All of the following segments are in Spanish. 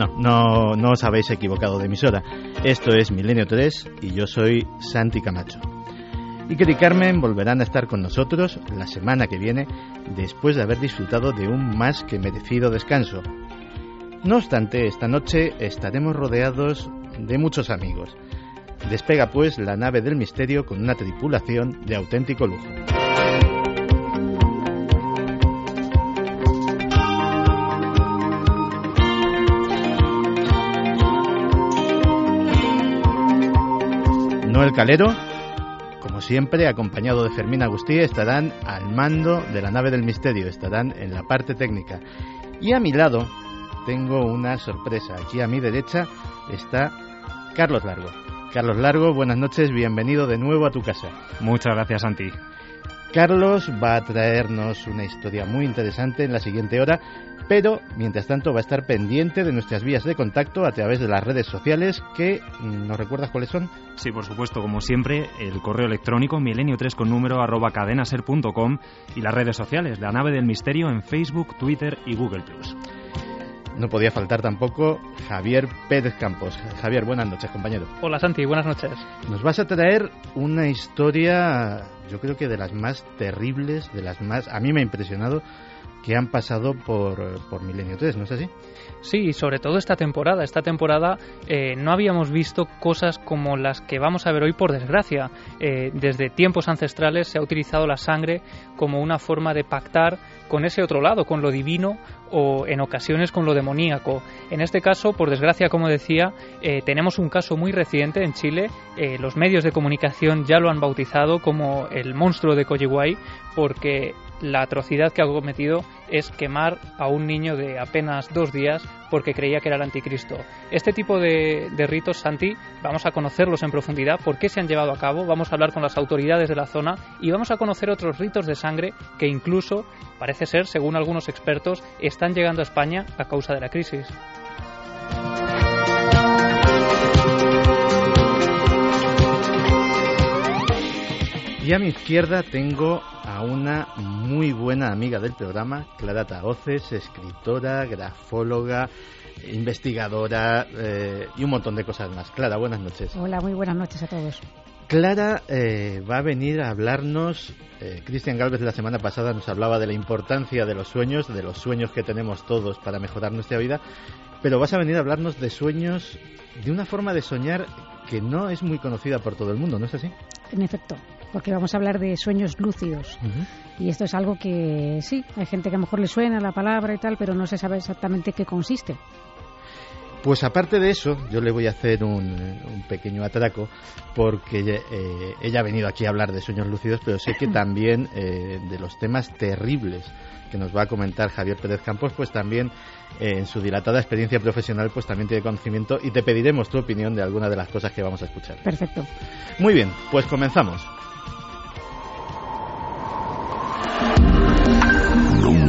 No, no, no os habéis equivocado de emisora. Esto es Milenio 3 y yo soy Santi Camacho. Iker y Carmen volverán a estar con nosotros la semana que viene después de haber disfrutado de un más que merecido descanso. No obstante, esta noche estaremos rodeados de muchos amigos. Despega pues la nave del misterio con una tripulación de auténtico lujo. Calero, como siempre, acompañado de Fermín Agustí, estarán al mando de la nave del misterio, estarán en la parte técnica. Y a mi lado tengo una sorpresa. Aquí a mi derecha está Carlos Largo. Carlos Largo, buenas noches, bienvenido de nuevo a tu casa. Muchas gracias, Santi. Carlos va a traernos una historia muy interesante en la siguiente hora, pero mientras tanto va a estar pendiente de nuestras vías de contacto a través de las redes sociales que nos recuerdas cuáles son. Sí, por supuesto, como siempre, el correo electrónico milenio3 con número arroba cadenaser.com y las redes sociales, la nave del misterio en Facebook, Twitter y Google Plus. No podía faltar tampoco Javier Pérez Campos. Javier, buenas noches, compañero. Hola Santi, buenas noches. Nos vas a traer una historia, yo creo que de las más terribles, de las más... A mí me ha impresionado que han pasado por, por Milenio 3, ¿no es así? Sí, sobre todo esta temporada. Esta temporada eh, no habíamos visto cosas como las que vamos a ver hoy, por desgracia. Eh, desde tiempos ancestrales se ha utilizado la sangre como una forma de pactar con ese otro lado, con lo divino o en ocasiones con lo demoníaco. En este caso, por desgracia, como decía, eh, tenemos un caso muy reciente en Chile. Los medios de comunicación ya lo han bautizado como el monstruo de Coyihuay porque la atrocidad que ha cometido es quemar a un niño de apenas dos días porque creía que era el anticristo. Este tipo de, ritos, Santi, vamos a conocerlos en profundidad, por qué se han llevado a cabo, vamos a hablar con las autoridades de la zona y vamos a conocer otros ritos de sangre que incluso, parece ser, según algunos expertos, están llegando a España a causa de la crisis. Y a mi izquierda tengo a una muy buena amiga del programa, Clara Taoces, escritora, grafóloga, investigadora eh, y un montón de cosas más. Clara, buenas noches. Hola, muy buenas noches a todos. Clara eh, va a venir a hablarnos, eh, Cristian Galvez la semana pasada nos hablaba de la importancia de los sueños, de los sueños que tenemos todos para mejorar nuestra vida, pero vas a venir a hablarnos de sueños, de una forma de soñar que no es muy conocida por todo el mundo, ¿no es así? En efecto, porque vamos a hablar de sueños lúcidos. Uh -huh. Y esto es algo que sí, hay gente que a lo mejor le suena la palabra y tal, pero no se sabe exactamente qué consiste. Pues aparte de eso, yo le voy a hacer un, un pequeño atraco porque eh, ella ha venido aquí a hablar de sueños lúcidos, pero sé que también eh, de los temas terribles que nos va a comentar Javier Pérez Campos, pues también eh, en su dilatada experiencia profesional, pues también tiene conocimiento y te pediremos tu opinión de alguna de las cosas que vamos a escuchar. Perfecto. Muy bien, pues comenzamos.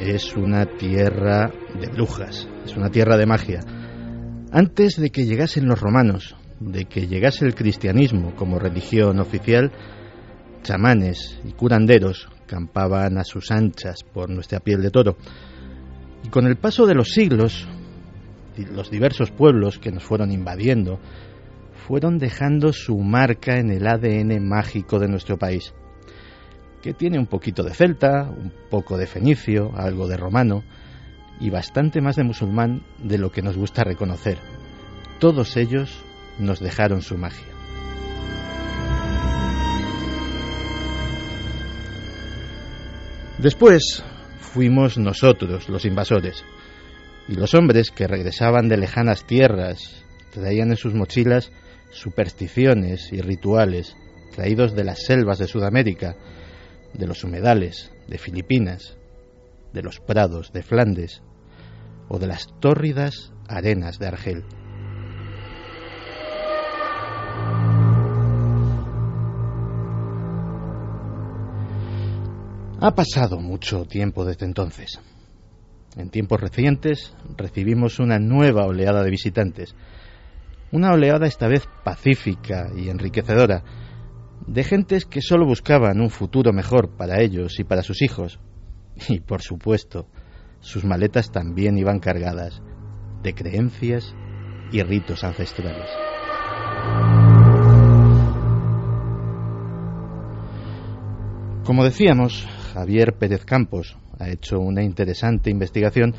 es una tierra de brujas, es una tierra de magia. Antes de que llegasen los romanos, de que llegase el cristianismo como religión oficial, chamanes y curanderos campaban a sus anchas por nuestra piel de toro. Y con el paso de los siglos, los diversos pueblos que nos fueron invadiendo, fueron dejando su marca en el ADN mágico de nuestro país que tiene un poquito de celta, un poco de fenicio, algo de romano y bastante más de musulmán de lo que nos gusta reconocer. Todos ellos nos dejaron su magia. Después fuimos nosotros, los invasores, y los hombres que regresaban de lejanas tierras traían en sus mochilas supersticiones y rituales traídos de las selvas de Sudamérica, de los humedales de Filipinas, de los prados de Flandes o de las tórridas arenas de Argel. Ha pasado mucho tiempo desde entonces. En tiempos recientes recibimos una nueva oleada de visitantes, una oleada esta vez pacífica y enriquecedora, de gentes que solo buscaban un futuro mejor para ellos y para sus hijos. Y por supuesto, sus maletas también iban cargadas de creencias y ritos ancestrales. Como decíamos, Javier Pérez Campos ha hecho una interesante investigación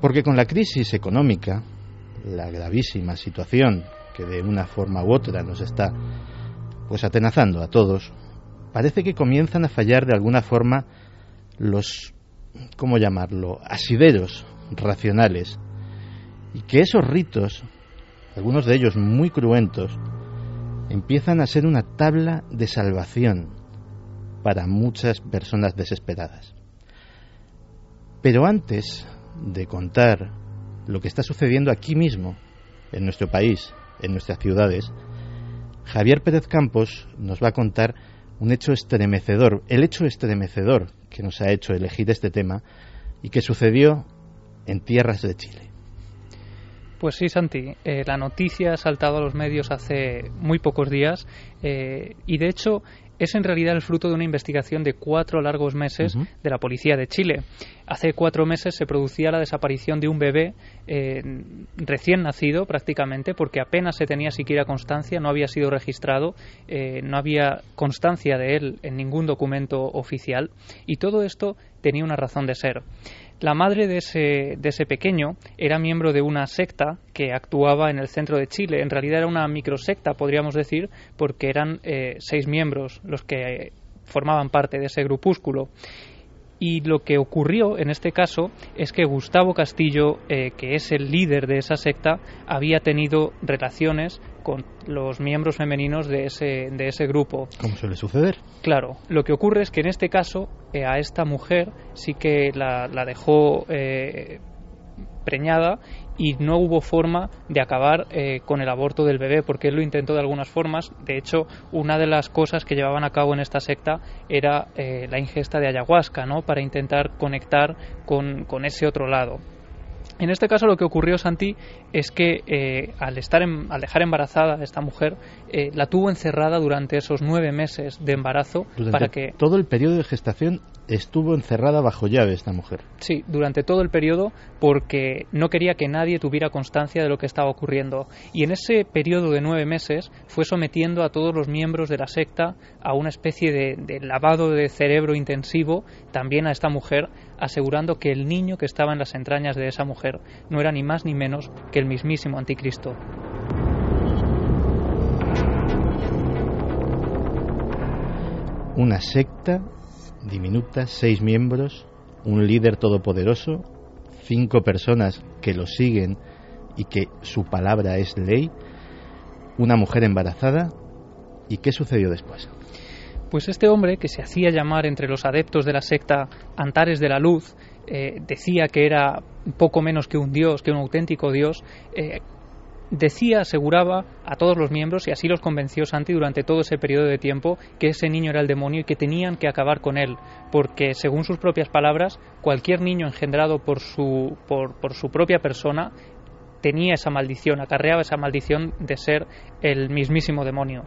porque con la crisis económica, la gravísima situación que de una forma u otra nos está pues atenazando a todos, parece que comienzan a fallar de alguna forma los, ¿cómo llamarlo?, asideros racionales, y que esos ritos, algunos de ellos muy cruentos, empiezan a ser una tabla de salvación para muchas personas desesperadas. Pero antes de contar lo que está sucediendo aquí mismo, en nuestro país, en nuestras ciudades, Javier Pérez Campos nos va a contar un hecho estremecedor, el hecho estremecedor que nos ha hecho elegir este tema y que sucedió en tierras de Chile. Pues sí, Santi, eh, la noticia ha saltado a los medios hace muy pocos días eh, y de hecho es en realidad el fruto de una investigación de cuatro largos meses de la policía de Chile. Hace cuatro meses se producía la desaparición de un bebé eh, recién nacido prácticamente porque apenas se tenía siquiera constancia, no había sido registrado, eh, no había constancia de él en ningún documento oficial y todo esto tenía una razón de ser. La madre de ese, de ese pequeño era miembro de una secta que actuaba en el centro de Chile. En realidad era una microsecta, podríamos decir, porque eran eh, seis miembros los que formaban parte de ese grupúsculo. Y lo que ocurrió en este caso es que Gustavo Castillo, eh, que es el líder de esa secta, había tenido relaciones con los miembros femeninos de ese, de ese grupo. ¿Cómo suele suceder? Claro, lo que ocurre es que en este caso eh, a esta mujer sí que la, dejó eh, preñada y no hubo forma de acabar eh, con el aborto del bebé porque él lo intentó de algunas formas. De hecho, una de las cosas que llevaban a cabo en esta secta era la ingesta de ayahuasca, ¿no? Para intentar conectar con, con ese otro lado. En este caso lo que ocurrió, Santi, es que eh, al, estar al dejar embarazada a esta mujer, eh, la tuvo encerrada durante esos nueve meses de embarazo para que... Todo el periodo de gestación estuvo encerrada bajo llave esta mujer. Sí, durante todo el periodo porque no quería que nadie tuviera constancia de lo que estaba ocurriendo. Y en ese periodo de nueve meses fue sometiendo a todos los miembros de la secta a una especie de lavado de cerebro intensivo, también a esta mujer, asegurando que el niño que estaba en las entrañas de esa mujer no era ni más ni menos que el mismísimo anticristo. Una secta diminuta, seis miembros, un líder todopoderoso, cinco personas que lo siguen y que su palabra es ley, una mujer embarazada. ¿Y qué sucedió después? Pues este hombre, que se hacía llamar entre los adeptos de la secta Antares de la Luz, eh, decía que era poco menos que un dios, que un auténtico dios, eh, decía, aseguraba a todos los miembros, y así los convenció Santi durante todo ese periodo de tiempo, que ese niño era el demonio y que tenían que acabar con él, porque según sus propias palabras, cualquier niño engendrado por su, por, por su propia persona tenía esa maldición, acarreaba esa maldición de ser el mismísimo demonio.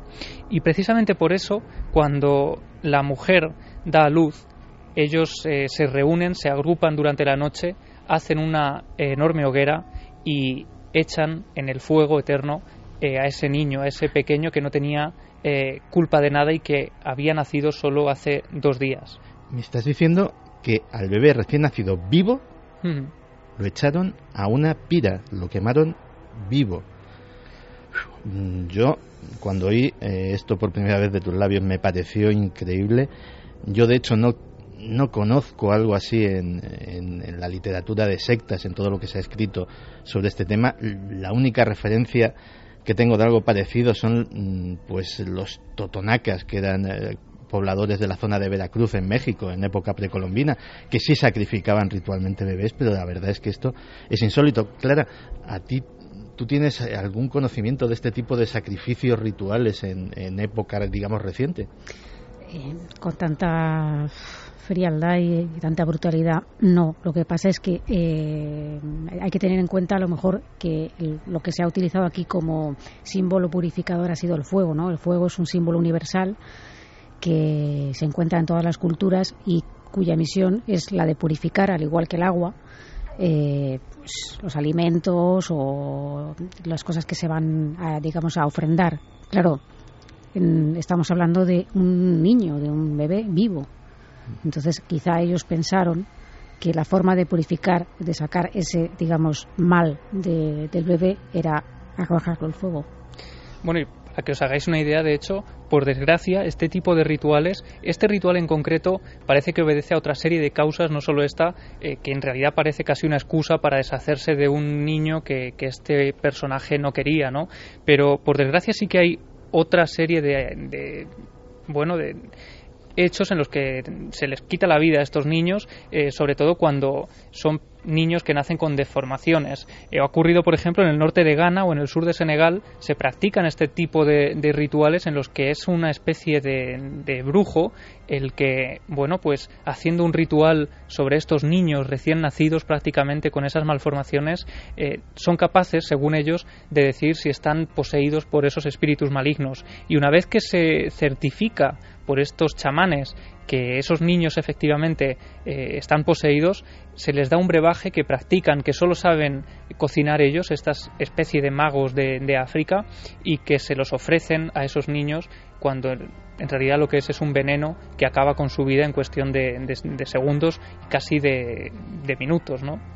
Y precisamente por eso, cuando la mujer da a luz, ellos eh, se reúnen, se agrupan durante la noche, hacen una enorme hoguera y echan en el fuego eterno eh, a ese niño, a ese pequeño que no tenía eh, culpa de nada y que había nacido solo hace dos días. Me estás diciendo que al bebé recién nacido vivo lo echaron a una pira, lo quemaron vivo. Yo, cuando oí esto por primera vez de tus labios, me pareció increíble. Yo, de hecho, no no conozco algo así en, la literatura de sectas, en todo lo que se ha escrito sobre este tema. La única referencia que tengo de algo parecido son mm, pues los totonacas, que eran eh, pobladores de la zona de Veracruz en México en época precolombina, que sí sacrificaban ritualmente bebés, pero la verdad es que esto es insólito. Clara, a ti ¿Tú tienes algún conocimiento de este tipo de sacrificios rituales en, en época, digamos, reciente? Eh, con tanta frialdad y, tanta brutalidad, no. Lo que pasa es que eh, hay que tener en cuenta a lo mejor que lo que se ha utilizado aquí como símbolo purificador ha sido el fuego, ¿no? El fuego es un símbolo universal que se encuentra en todas las culturas y cuya misión es la de purificar, al igual que el agua, eh, pues, los alimentos o las cosas que se van, a, digamos, a ofrendar. Claro, estamos hablando de un niño, de un bebé vivo. Entonces, quizá ellos pensaron que la forma de purificar, de sacar ese, digamos, mal del bebé era arrojarlo al fuego. Bueno, para que os hagáis una idea, de hecho, por desgracia, este tipo de rituales, este ritual en concreto, parece que obedece a otra serie de causas, no solo esta, eh, que en realidad parece casi una excusa para deshacerse de un niño que, que este personaje no quería, ¿no? Pero por desgracia sí que hay otra serie de, bueno, de hechos en los que se les quita la vida a estos niños, eh, sobre todo cuando son niños que nacen con deformaciones. Eh, ha ocurrido, por ejemplo, en el norte de Ghana o en el sur de Senegal, se practican este tipo de, rituales en los que es una especie de, brujo el que, bueno, pues haciendo un ritual sobre estos niños recién nacidos prácticamente con esas malformaciones, eh, son capaces, según ellos, de decir si están poseídos por esos espíritus malignos. Y una vez que se certifica por estos chamanes que esos niños efectivamente eh, están poseídos, se les da un brebaje que practican, que solo saben cocinar ellos, estas especie de magos de, África, y que se los ofrecen a esos niños cuando en realidad lo que es es un veneno que acaba con su vida en cuestión de, de segundos, casi de, minutos, ¿no?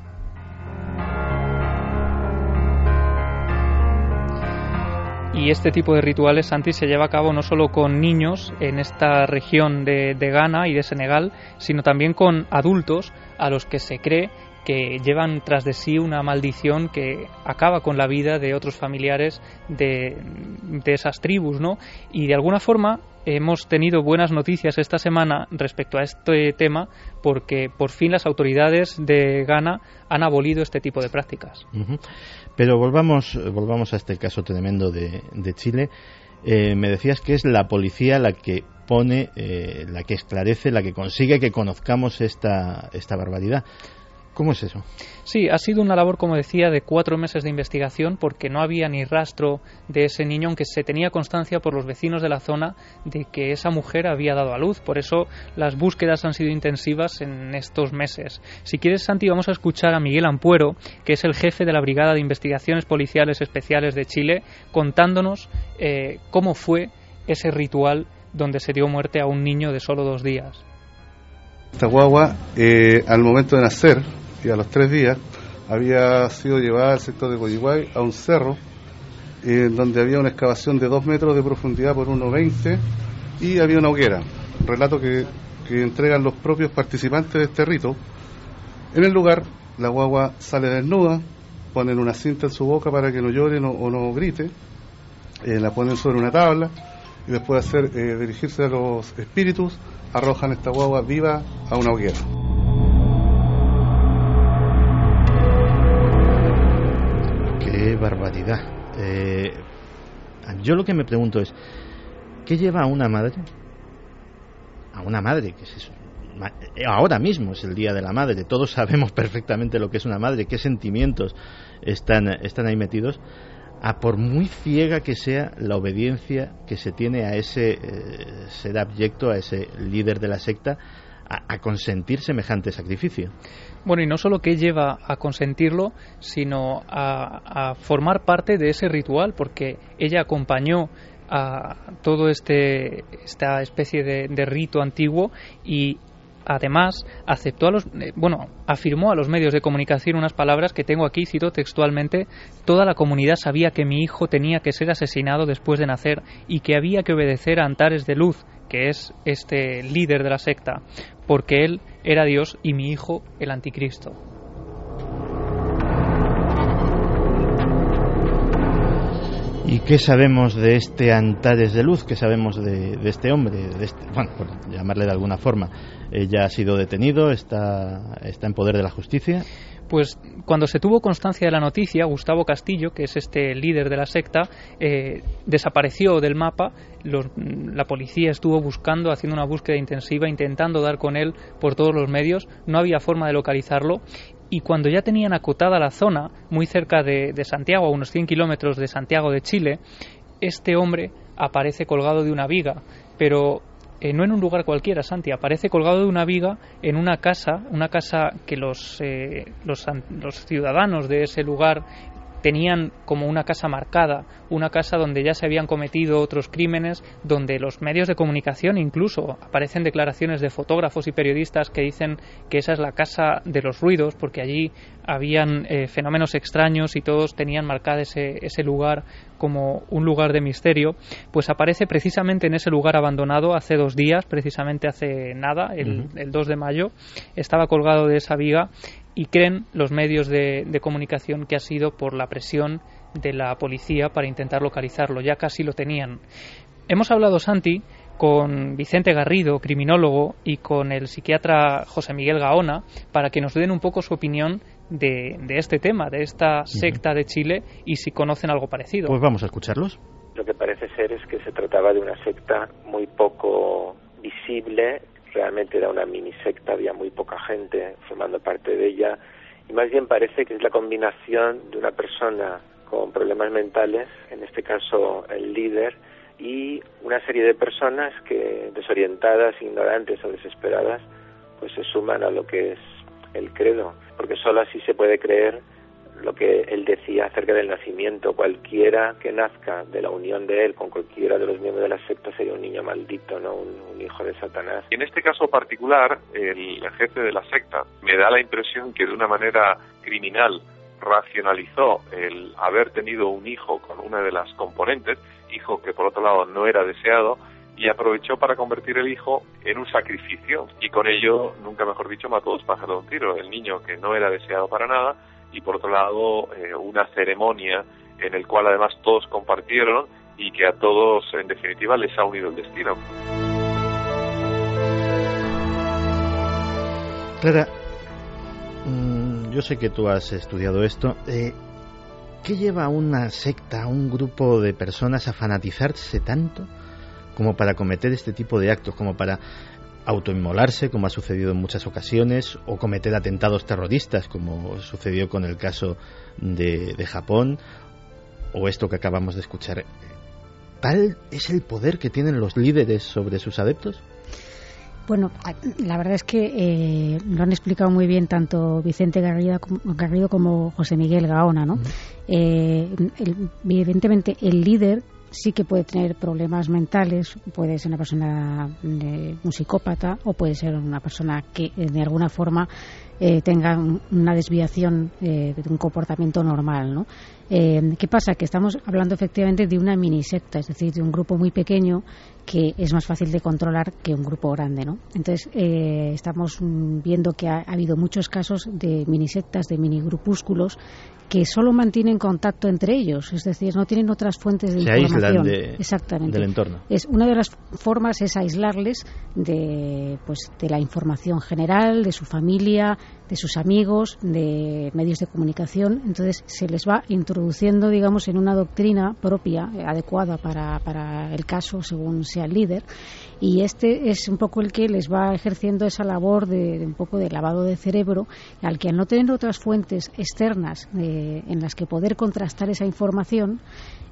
Y este tipo de rituales, Santi, se lleva a cabo no solo con niños en esta región de, Ghana y de Senegal, sino también con adultos a los que se cree que llevan tras de sí una maldición que acaba con la vida de otros familiares de, de esas tribus, ¿no? Y de alguna forma hemos tenido buenas noticias esta semana respecto a este tema porque por fin las autoridades de Ghana han abolido este tipo de prácticas. Pero volvamos, volvamos a este caso tremendo de, Chile. Eh, me decías que es la policía la que pone, eh, la que esclarece, la que consigue que conozcamos esta, esta barbaridad. ¿Cómo es eso? Sí, ha sido una labor, como decía, de cuatro meses de investigación porque no había ni rastro de ese niño, aunque se tenía constancia por los vecinos de la zona de que esa mujer había dado a luz. Por eso las búsquedas han sido intensivas en estos meses. Si quieres, Santi, vamos a escuchar a Miguel Ampuero, que es el jefe de la Brigada de Investigaciones Policiales Especiales de Chile, contándonos eh, cómo fue ese ritual donde se dio muerte a un niño de solo dos días. Esta guagua, eh, al momento de nacer, y a los tres días había sido llevada al sector de Coyiguay a un cerro en donde había una excavación de dos metros de profundidad por 1,20 y había una hoguera. Relato que, entregan los propios participantes de este rito. En el lugar, la guagua sale desnuda, ponen una cinta en su boca para que no llore o no grite, eh, la ponen sobre una tabla y después de hacer, eh, dirigirse a los espíritus, arrojan esta guagua viva a una hoguera. Qué barbaridad. Eh, yo lo que me pregunto es, ¿qué lleva a una madre? A una madre, que es eso? Ahora mismo es el Día de la Madre, todos sabemos perfectamente lo que es una madre, qué sentimientos están, están ahí metidos a por muy ciega que sea la obediencia que se tiene a ese eh, ser abyecto, a ese líder de la secta, a, consentir semejante sacrificio. Bueno, y no solo que lleva a consentirlo, sino a, formar parte de ese ritual, porque ella acompañó a todo este esta especie de rito antiguo y además aceptó a los eh, bueno afirmó a los medios de comunicación unas palabras que tengo aquí cito textualmente toda la comunidad sabía que mi hijo tenía que ser asesinado después de nacer y que había que obedecer a Antares de Luz que es este líder de la secta porque él era Dios y mi hijo el anticristo ¿Y qué sabemos de este Antares de Luz? ¿Qué sabemos de, este hombre? De este, bueno, por llamarle de alguna forma. ya ha sido detenido, está, está en poder de la justicia. Pues cuando se tuvo constancia de la noticia, Gustavo Castillo, que es este líder de la secta, eh, desapareció del mapa. la policía estuvo buscando, haciendo una búsqueda intensiva, intentando dar con él por todos los medios. No había forma de localizarlo y cuando ya tenían acotada la zona, muy cerca de, Santiago, a unos 100 kilómetros de Santiago de Chile, este hombre aparece colgado de una viga, pero eh, no en un lugar cualquiera, Santi, aparece colgado de una viga en una casa, una casa que los, eh, los, los ciudadanos de ese lugar tenían como una casa marcada, una casa donde ya se habían cometido otros crímenes, donde los medios de comunicación incluso aparecen declaraciones de fotógrafos y periodistas que dicen que esa es la casa de los ruidos, porque allí habían eh, fenómenos extraños y todos tenían marcado ese, ese lugar como un lugar de misterio, pues aparece precisamente en ese lugar abandonado hace dos días, precisamente hace nada, el, el 2 de mayo, estaba colgado de esa viga y creen los medios de, comunicación que ha sido por la presión de la policía para intentar localizarlo. Ya casi lo tenían. Hemos hablado, Santi, con Vicente Garrido, criminólogo, y con el psiquiatra José Miguel Gaona, para que nos den un poco su opinión de, este tema, de esta secta de Chile, y si conocen algo parecido. Pues vamos a escucharlos. Lo que parece ser es que se trataba de una secta muy poco visible realmente era una mini secta, había muy poca gente formando parte de ella. Y más bien parece que es la combinación de una persona con problemas mentales, en este caso el líder, y una serie de personas que desorientadas, ignorantes o desesperadas, pues se suman a lo que es el credo, porque solo así se puede creer lo que él decía acerca del nacimiento. Cualquiera que nazca de la unión de él con cualquiera de los miembros de la secta sería un niño maldito, no un, hijo de Satanás. En este caso particular, el jefe de la secta me da la impresión que de una manera criminal racionalizó el haber tenido un hijo con una de las componentes, hijo que por otro lado no era deseado, y aprovechó para convertir el hijo en un sacrificio y con ello, nunca mejor dicho, mató dos pájaros de un tiro. El niño que no era deseado para nada y por otro lado eh, una ceremonia en el cual además todos compartieron y que a todos en definitiva les ha unido el destino. Clara, mm, yo sé que tú has estudiado esto. Eh, ¿Qué lleva a una secta, a un grupo de personas a fanatizarse tanto como para cometer este tipo de actos, como para autoinmolarse, como ha sucedido en muchas ocasiones, o cometer atentados terroristas, como sucedió con el caso de, Japón, o esto que acabamos de escuchar. ¿Tal es el poder que tienen los líderes sobre sus adeptos? Bueno, la verdad es que eh, lo han explicado muy bien tanto Vicente Garrido, Garrido como José Miguel Gaona, ¿no? Eh, evidentemente, el líder sí que puede tener problemas mentales, puede ser una persona, un psicópata o puede ser una persona que de alguna forma eh, tengan una desviación de un comportamiento normal, ¿no? ¿Qué pasa? Que estamos hablando efectivamente de una mini secta, es decir, de un grupo muy pequeño que es más fácil de controlar que un grupo grande, ¿no? Entonces, estamos viendo que ha, habido muchos casos de mini sectas, de mini grupúsculos que solo mantienen contacto entre ellos, es decir, no tienen otras fuentes de información. Exactamente. del entorno. Es una de las formas es aislarles de pues de la información general, de su familia, de sus amigos, de medios de comunicación. Entonces se les va introduciendo, digamos, en una doctrina propia, eh, adecuada para, para el caso, según sea el líder. Y este es un poco el que les va ejerciendo esa labor de, un poco de lavado de cerebro, al que al no tener otras fuentes externas eh, en las que poder contrastar esa información,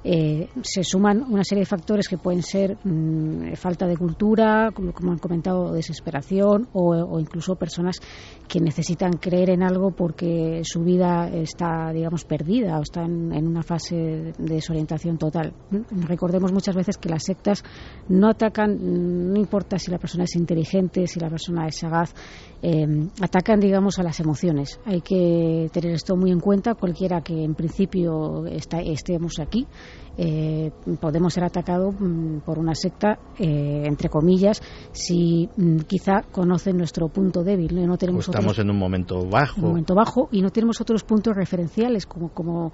eh, se suman una serie de factores que pueden ser mm, falta de cultura, como, han comentado, desesperación o, incluso personas que necesitan creer en algo porque su vida está, digamos, perdida o está en, una fase de desorientación total. Recordemos muchas veces que las sectas no atacan, no importa si la persona es inteligente, si la persona es sagaz, eh, atacan, digamos, a las emociones. Hay que tener esto muy en cuenta, cualquiera que en principio estemos aquí eh, podemos ser atacados mm, por una secta, eh, entre comillas, si mm, quizá conocen nuestro punto débil. No tenemos estamos en un momento bajo. Un momento bajo y no tenemos otros puntos referenciales, como, como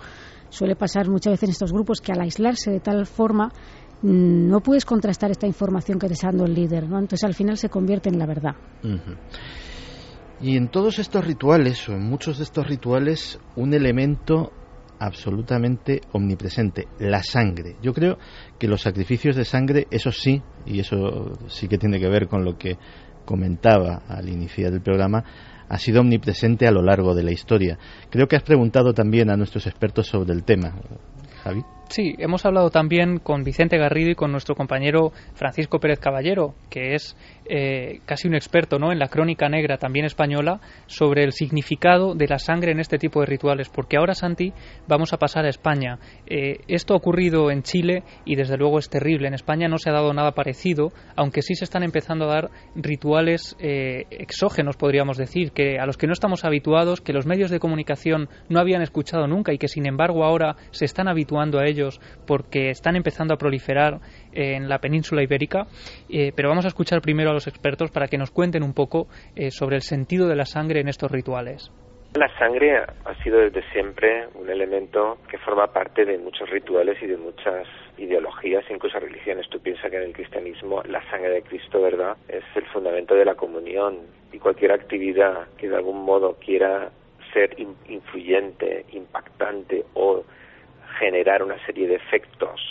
suele pasar muchas veces en estos grupos, que al aislarse de tal forma no puedes contrastar esta información que te está dando el líder, ¿no? Entonces al final se convierte en la verdad. Y en todos estos rituales, o en muchos de estos rituales, un elemento absolutamente omnipresente, la sangre. Yo creo que los sacrificios de sangre, eso sí, y eso sí que tiene que ver con lo que comentaba al iniciar el programa, ha sido omnipresente a lo largo de la historia. Creo que has preguntado también a nuestros expertos sobre el tema. Javi. Sí, hemos hablado también con Vicente Garrido y con nuestro compañero Francisco Pérez Caballero, que es eh, casi un experto ¿no? en la crónica negra también española, sobre el significado de la sangre en este tipo de rituales. Porque ahora, Santi, vamos a pasar a España. Eh, esto ha ocurrido en Chile y desde luego es terrible. En España no se ha dado nada parecido, aunque sí se están empezando a dar rituales eh, exógenos, podríamos decir, que a los que no estamos habituados, que los medios de comunicación no habían escuchado nunca y que sin embargo ahora se están habituando a ellos porque están empezando a proliferar en la península ibérica, eh, pero vamos a escuchar primero a los expertos para que nos cuenten un poco eh, sobre el sentido de la sangre en estos rituales. La sangre ha sido desde siempre un elemento que forma parte de muchos rituales y de muchas ideologías, incluso religiones. Tú piensas que en el cristianismo la sangre de Cristo, ¿verdad?, es el fundamento de la comunión y cualquier actividad que de algún modo quiera ser influyente, impactante o generar una serie de efectos,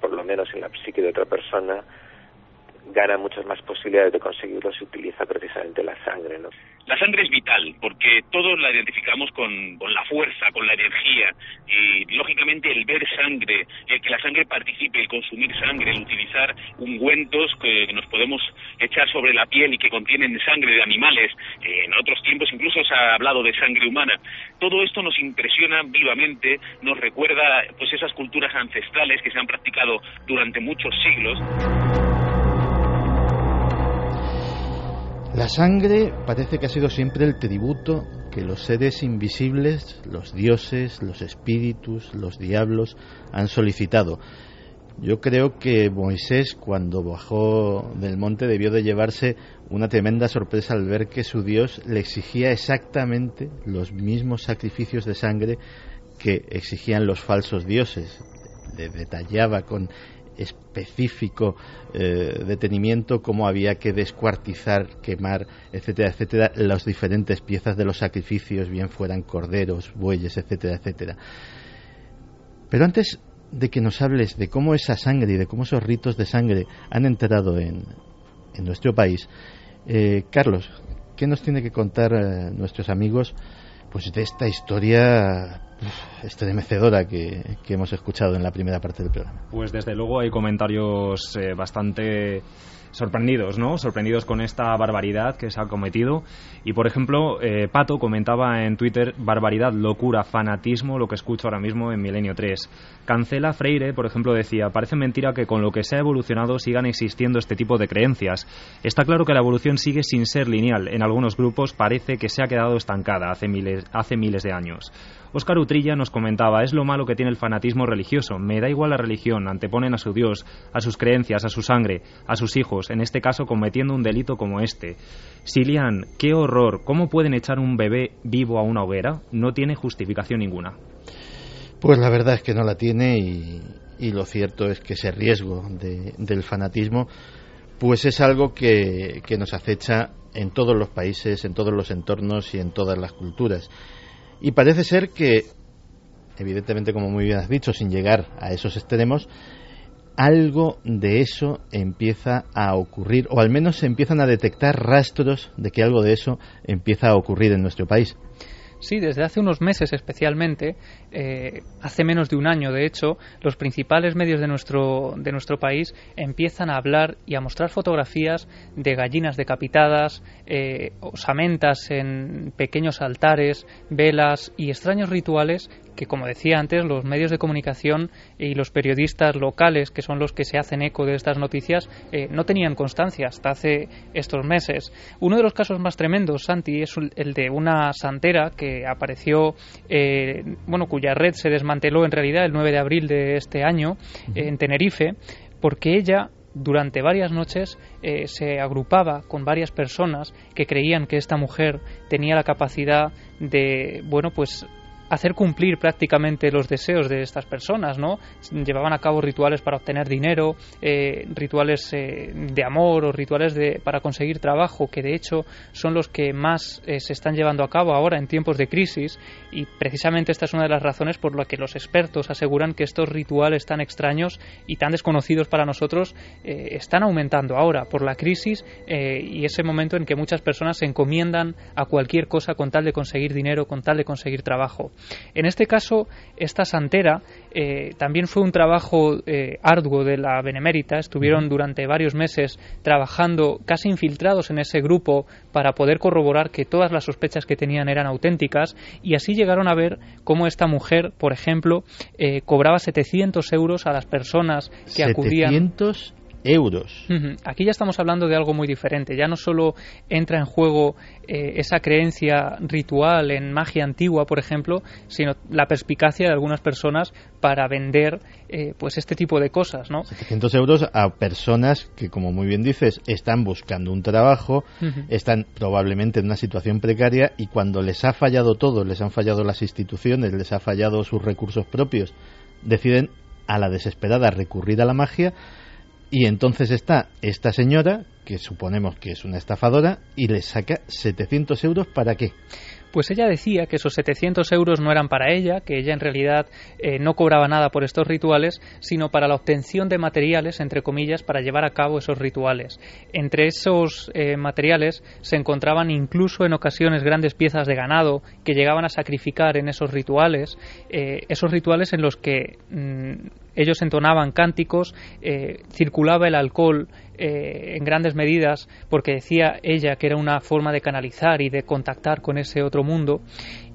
por lo menos en la psique de otra persona, gana muchas más posibilidades de conseguirlo si utiliza precisamente la sangre, ¿no? La sangre es vital porque todos la identificamos con, la fuerza, con la energía y lógicamente el ver sangre, el que la sangre participe, el consumir sangre, el utilizar ungüentos que nos podemos echar sobre la piel y que contienen sangre de animales, en otros tiempos incluso se ha hablado de sangre humana. Todo esto nos impresiona vivamente, nos recuerda pues esas culturas ancestrales que se han practicado durante muchos siglos. La sangre parece que ha sido siempre el tributo que los seres invisibles, los dioses, los espíritus, los diablos han solicitado. Yo creo que Moisés cuando bajó del monte debió de llevarse una tremenda sorpresa al ver que su Dios le exigía exactamente los mismos sacrificios de sangre que exigían los falsos dioses. Le detallaba con específico eh, detenimiento cómo había que descuartizar, quemar, etcétera, etcétera, las diferentes piezas de los sacrificios, bien fueran corderos, bueyes, etcétera, etcétera. Pero antes de que nos hables de cómo esa sangre y de cómo esos ritos de sangre han entrado en, en nuestro país, eh, Carlos, ¿qué nos tiene que contar eh, nuestros amigos pues de esta historia estremecedora que, que hemos escuchado en la primera parte del programa. Pues desde luego hay comentarios eh, bastante sorprendidos, ¿no? Sorprendidos con esta barbaridad que se ha cometido. Y por ejemplo, eh, Pato comentaba en Twitter barbaridad, locura, fanatismo, lo que escucho ahora mismo en Milenio 3. Cancela Freire, por ejemplo, decía, parece mentira que con lo que se ha evolucionado sigan existiendo este tipo de creencias. Está claro que la evolución sigue sin ser lineal. En algunos grupos parece que se ha quedado estancada hace miles, hace miles de años. Óscar Utrilla nos comentaba, es lo malo que tiene el fanatismo religioso. Me da igual la religión, anteponen a su Dios, a sus creencias, a su sangre, a sus hijos, en este caso cometiendo un delito como este. Silian, qué horror, ¿cómo pueden echar un bebé vivo a una hoguera? No tiene justificación ninguna. Pues la verdad es que no la tiene y, lo cierto es que ese riesgo del fanatismo pues es algo que, que nos acecha en todos los países, en todos los entornos y en todas las culturas. Y parece ser que, evidentemente, como muy bien has dicho, sin llegar a esos extremos, algo de eso empieza a ocurrir, o al menos se empiezan a detectar rastros de que algo de eso empieza a ocurrir en nuestro país. Sí, desde hace unos meses especialmente, eh, hace menos de un año de hecho, los principales medios de nuestro, de nuestro país empiezan a hablar y a mostrar fotografías de gallinas decapitadas, eh, osamentas en pequeños altares, velas y extraños rituales que, como decía antes, los medios de comunicación y los periodistas locales, que son los que se hacen eco de estas noticias, eh, no tenían constancia hasta hace estos meses. Uno de los casos más tremendos, Santi, es el de una santera que apareció, eh, bueno, cuya red se desmanteló en realidad el 9 de abril de este año en Tenerife, porque ella durante varias noches eh, se agrupaba con varias personas que creían que esta mujer tenía la capacidad de, bueno, pues hacer cumplir prácticamente los deseos de estas personas, ¿no? Llevaban a cabo rituales para obtener dinero, eh, rituales eh, de amor o rituales de, para conseguir trabajo, que de hecho son los que más eh, se están llevando a cabo ahora en tiempos de crisis y precisamente esta es una de las razones por las que los expertos aseguran que estos rituales tan extraños y tan desconocidos para nosotros están aumentando ahora por la crisis y ese momento en que muchas personas se encomiendan a cualquier cosa con tal de conseguir dinero, con tal de conseguir trabajo. En este caso, esta santera eh, también fue un trabajo eh, arduo de la Benemérita. Estuvieron durante varios meses trabajando casi infiltrados en ese grupo para poder corroborar que todas las sospechas que tenían eran auténticas y así llegaron a ver cómo esta mujer, por ejemplo, eh, cobraba 700 euros a las personas que acudían. 700 euros. Aquí ya estamos hablando de algo muy diferente. Ya no solo entra en juego eh, esa creencia ritual en magia antigua, por ejemplo, sino la perspicacia de algunas personas para vender eh, pues este tipo de cosas, ¿no? 700 euros a personas que, como muy bien dices, están buscando un trabajo, están probablemente en una situación precaria y cuando les ha fallado todo, les han fallado las instituciones, les ha fallado sus recursos propios, deciden a la desesperada recurrir a la magia y entonces está esta señora, que suponemos que es una estafadora, y le saca 700 euros para qué. Pues ella decía que esos 700 euros no eran para ella, que ella en realidad eh, no cobraba nada por estos rituales, sino para la obtención de materiales, entre comillas, para llevar a cabo esos rituales. Entre esos eh, materiales se encontraban incluso en ocasiones grandes piezas de ganado que llegaban a sacrificar en esos rituales, eh, esos rituales en los que mm, ellos entonaban cánticos, circulaba el alcohol eh, en grandes medidas porque decía ella que era una forma de canalizar y de contactar con ese otro mundo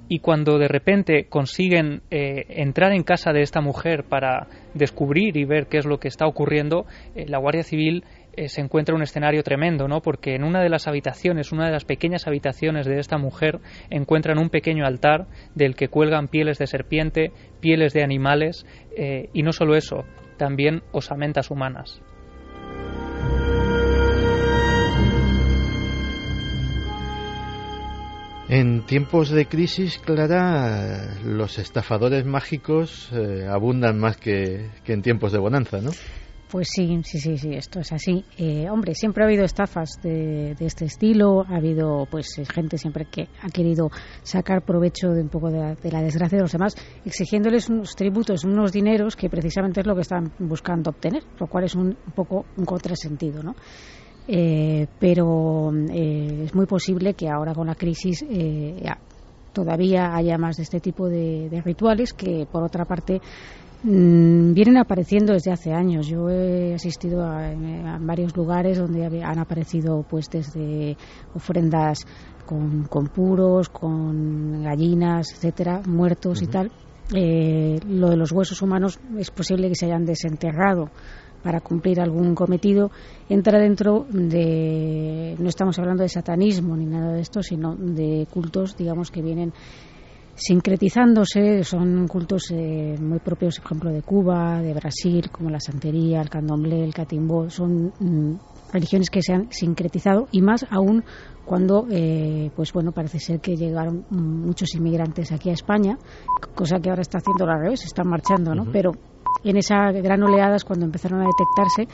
y cuando de repente consiguen eh, entrar en casa de esta mujer para descubrir y ver qué es lo que está ocurriendo, la Guardia Civil eh, se encuentra un escenario tremendo, ¿no? Porque en una de las habitaciones, una de las pequeñas habitaciones de esta mujer, encuentran un pequeño altar del que cuelgan pieles de serpiente, pieles de animales eh, y no solo eso, también osamentas humanas. En tiempos de crisis, Clara, los estafadores mágicos eh, abundan más que, en tiempos de bonanza, ¿no? Pues sí, sí, sí, sí, esto es así. Eh, hombre, siempre ha habido estafas de, este estilo, ha habido pues eh, gente siempre que ha querido sacar provecho de un poco de la, desgracia de los demás, exigiéndoles unos tributos, unos dineros que precisamente es lo que están buscando obtener, lo cual es un, poco un contrasentido, ¿no? Eh, pero es muy posible que ahora con la crisis todavía haya más de este tipo de, rituales que, por otra parte, mm, vienen apareciendo desde hace años. Yo he asistido a, varios lugares donde han aparecido pues desde ofrendas con, puros, con gallinas, etcétera, muertos y tal. Eh, lo de los huesos humanos es posible que se hayan desenterrado para cumplir algún cometido, entra dentro de, no estamos hablando de satanismo ni nada de esto, sino de cultos, digamos, que vienen sincretizándose, son cultos eh, muy propios, por ejemplo, de Cuba, de Brasil, como la santería, el candomblé, el catimbó, son mm, religiones que se han sincretizado y más aún cuando, eh, pues bueno, parece ser que llegaron muchos inmigrantes aquí a España, cosa que ahora está haciendo al revés, están marchando, ¿no? Pero en esa gran oleada es cuando empezaron a detectarse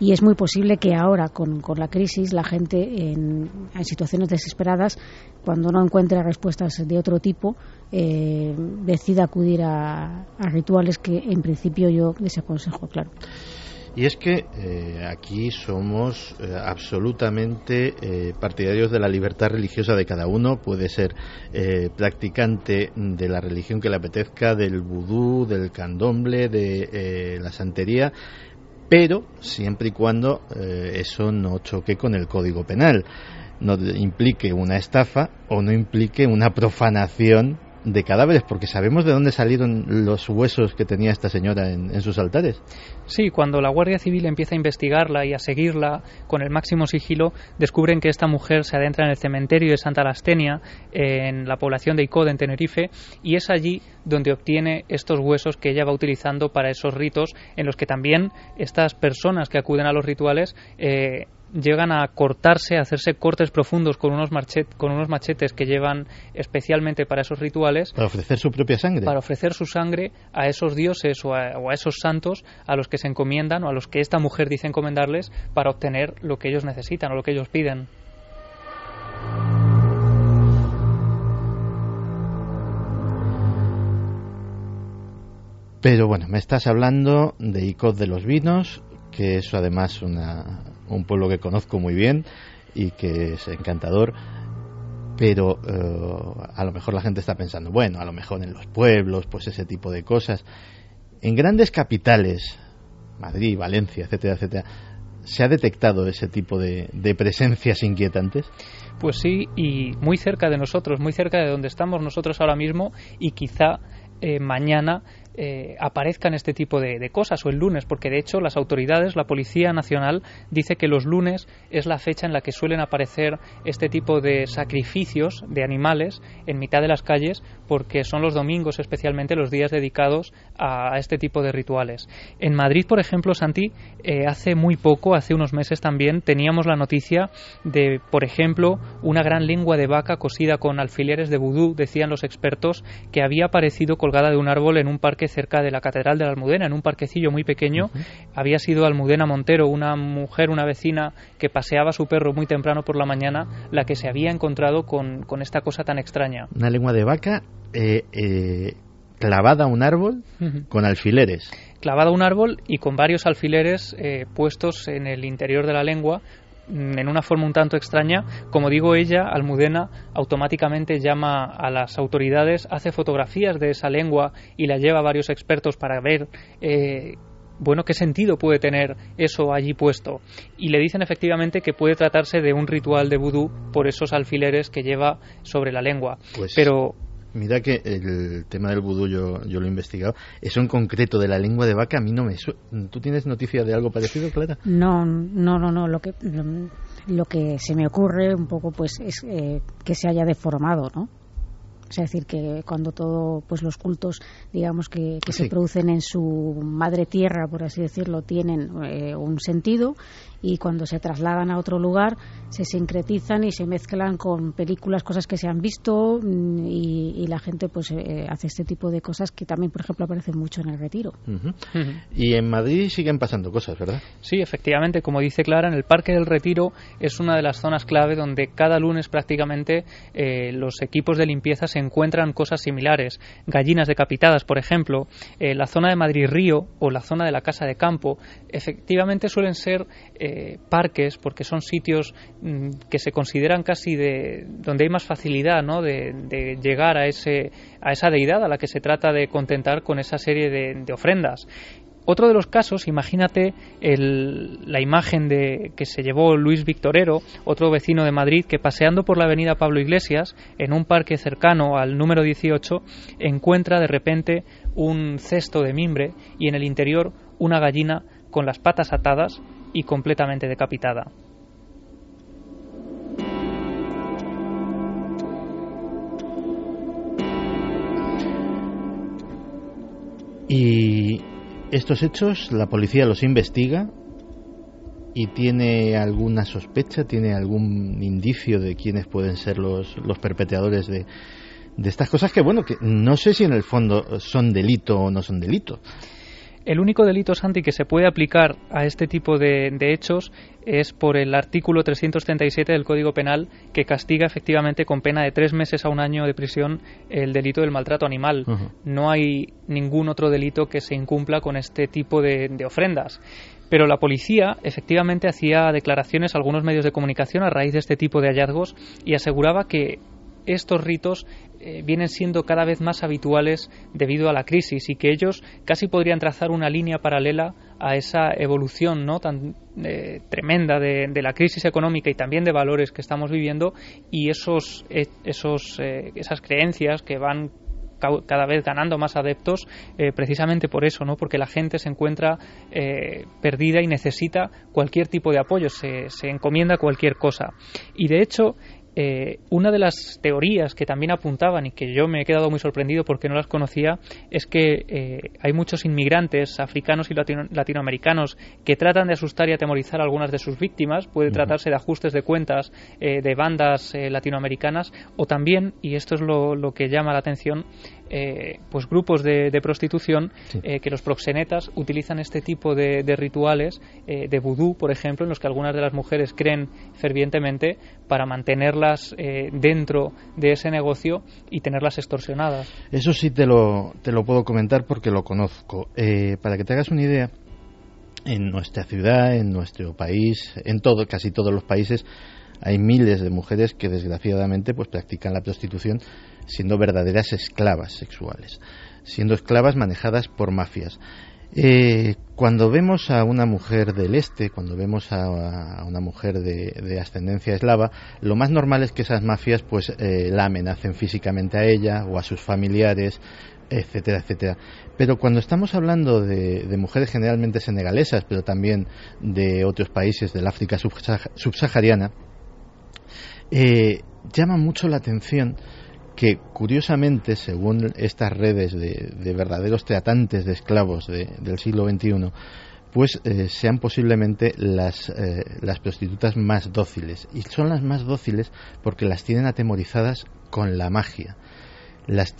y es muy posible que ahora con, la crisis la gente en, situaciones desesperadas cuando no encuentre respuestas de otro tipo eh, decida acudir a, a rituales que en principio yo desaconsejo claro y es que eh, aquí somos eh, absolutamente eh, partidarios de la libertad religiosa de cada uno. Puede ser practicante de la religión que le apetezca, del vudú, del candomble, de la santería, pero siempre y cuando eso no choque con el Código Penal, no implique una estafa o no implique una profanación de cadáveres, porque sabemos de dónde salieron los huesos que tenía esta señora en, sus altares. Sí, cuando la Guardia Civil empieza a investigarla y a seguirla con el máximo sigilo, descubren que esta mujer se adentra en el cementerio de Santa Lastenia, en la población de Icod, en Tenerife, y es allí donde obtiene estos huesos que ella va utilizando para esos ritos, en los que también estas personas que acuden a los rituales eh, llegan a cortarse, a hacerse cortes profundos con unos, con unos machetes que llevan especialmente para esos rituales. Para ofrecer su propia sangre. Para ofrecer su sangre a esos dioses o a, esos santos a los que se encomiendan o a los que esta mujer dice encomendarles para obtener lo que ellos necesitan o lo que ellos piden. Pero bueno, me estás hablando de Icod de los Vinos, que es además una, un pueblo que conozco muy bien y que es encantador, pero eh, a lo mejor la gente está pensando, bueno, a lo mejor en los pueblos, pues ese tipo de cosas. En grandes capitales, Madrid, Valencia, etcétera, etcétera, ¿Se ha detectado ese tipo de, de, presencias inquietantes? Pues sí, y muy cerca de nosotros, muy cerca de donde estamos nosotros ahora mismo, y quizá eh, mañana eh, aparezcan este tipo de, cosas o el lunes, porque de hecho las autoridades, la Policía Nacional, dice que los lunes es la fecha en la que suelen aparecer este tipo de sacrificios de animales en mitad de las calles, porque son los domingos especialmente los días dedicados a, este tipo de rituales. En Madrid, por ejemplo, Santi, eh, hace muy poco, hace unos meses también, teníamos la noticia de, por ejemplo, una gran lengua de vaca cosida con alfileres de vudú, decían los expertos, que había aparecido colgada de un árbol en un parque cerca de la Catedral de la Almudena, en un parquecillo muy pequeño. Había sido Almudena Montero, una mujer, una vecina que paseaba a su perro muy temprano por la mañana, la que se había encontrado con, esta cosa tan extraña. Una lengua de vaca eh, eh, clavada a un árbol con alfileres clavada a un árbol y con varios alfileres eh, puestos en el interior de la lengua Mm, en una forma un tanto extraña, como digo ella, Almudena, automáticamente llama a las autoridades, hace fotografías de esa lengua y la lleva a varios expertos para ver eh, bueno, qué sentido puede tener eso allí puesto. Y le dicen efectivamente que puede tratarse de un ritual de vudú por esos alfileres que lleva sobre la lengua. Pues Pero Mira que el tema del vudú yo, yo lo he investigado. Eso en concreto de la lengua de vaca a mí no me... ¿Tú tienes noticia de algo parecido, Clara? No, no, no, no. Lo que, lo, que se me ocurre un poco pues es eh, que se haya deformado, ¿no? Es decir, que cuando todo, pues los cultos, digamos, que, se producen en su madre tierra, por así decirlo, tienen eh, un sentido y cuando se trasladan a otro lugar se sincretizan y se mezclan con películas, cosas que se han visto mm, y, la gente pues eh, hace este tipo de cosas que también, por ejemplo, aparecen mucho en el retiro. Y en Madrid siguen pasando cosas, ¿verdad? Sí, efectivamente, como dice Clara, en el Parque del Retiro es una de las zonas clave donde cada lunes prácticamente eh, los equipos de limpieza se encuentran cosas similares. Gallinas decapitadas, por ejemplo, eh, la zona de Madrid Río o la zona de la Casa de Campo, efectivamente suelen ser eh, parques, porque son sitios mm, que se consideran casi de donde hay más facilidad ¿no? de, llegar a, ese, a esa deidad a la que se trata de contentar con esa serie de, ofrendas. Otro de los casos, imagínate la imagen de, que se llevó Luis Victorero, otro vecino de Madrid, que paseando por la avenida Pablo Iglesias, en un parque cercano al número 18, encuentra de repente un cesto de mimbre y en el interior una gallina con las patas atadas y completamente decapitada. Y estos hechos la policía los investiga y tiene alguna sospecha, tiene algún indicio de quiénes pueden ser los, los perpetradores de, de estas cosas que, bueno, que no sé si en el fondo son delito o no son delito. El único delito, Santi, que se puede aplicar a este tipo de, hechos es por el artículo 337 del Código Penal, que castiga efectivamente con pena de tres meses a un año de prisión el delito del maltrato animal. No hay ningún otro delito que se incumpla con este tipo de, de ofrendas. Pero la policía efectivamente hacía declaraciones a algunos medios de comunicación a raíz de este tipo de hallazgos y aseguraba que estos ritos eh, vienen siendo cada vez más habituales debido a la crisis y que ellos casi podrían trazar una línea paralela a esa evolución no tan eh, tremenda de, la crisis económica y también de valores que estamos viviendo y esos, eh, esos esas creencias que van cada vez ganando más adeptos precisamente por eso, ¿no? porque la gente se encuentra perdida y necesita cualquier tipo de apoyo, se, se encomienda cualquier cosa. Y de hecho, eh, una de las teorías que también apuntaban y que yo me he quedado muy sorprendido porque no las conocía es que eh, hay muchos inmigrantes africanos y latinoamericanos que tratan de asustar y atemorizar a algunas de sus víctimas. Puede tratarse de ajustes de cuentas eh, de bandas latinoamericanas o también, y esto es lo, lo que llama la atención, eh, pues grupos de, prostitución eh, que los proxenetas utilizan este tipo de, rituales eh, de vudú, por ejemplo, en los que algunas de las mujeres creen fervientemente para mantenerlas dentro de ese negocio y tenerlas extorsionadas. Eso sí te lo, te lo puedo comentar porque lo conozco. para que te hagas una idea, en nuestra ciudad, en nuestro país, en todo, casi todos los países, hay miles de mujeres que desgraciadamente pues practican la prostitución siendo verdaderas esclavas sexuales, siendo esclavas manejadas por mafias. Eh, cuando vemos a una mujer del este, cuando vemos a, una mujer de, ascendencia eslava, lo más normal es que esas mafias pues eh, la amenacen físicamente a ella o a sus familiares, etcétera, etcétera. Pero cuando estamos hablando de, mujeres generalmente senegalesas, pero también de otros países del África subsahariana, eh, llama mucho la atención que curiosamente, según estas redes de, verdaderos tratantes de esclavos del siglo XXI, pues eh, sean posiblemente las, eh, las prostitutas más dóciles. Y son las más dóciles porque las tienen atemorizadas con la magia. Las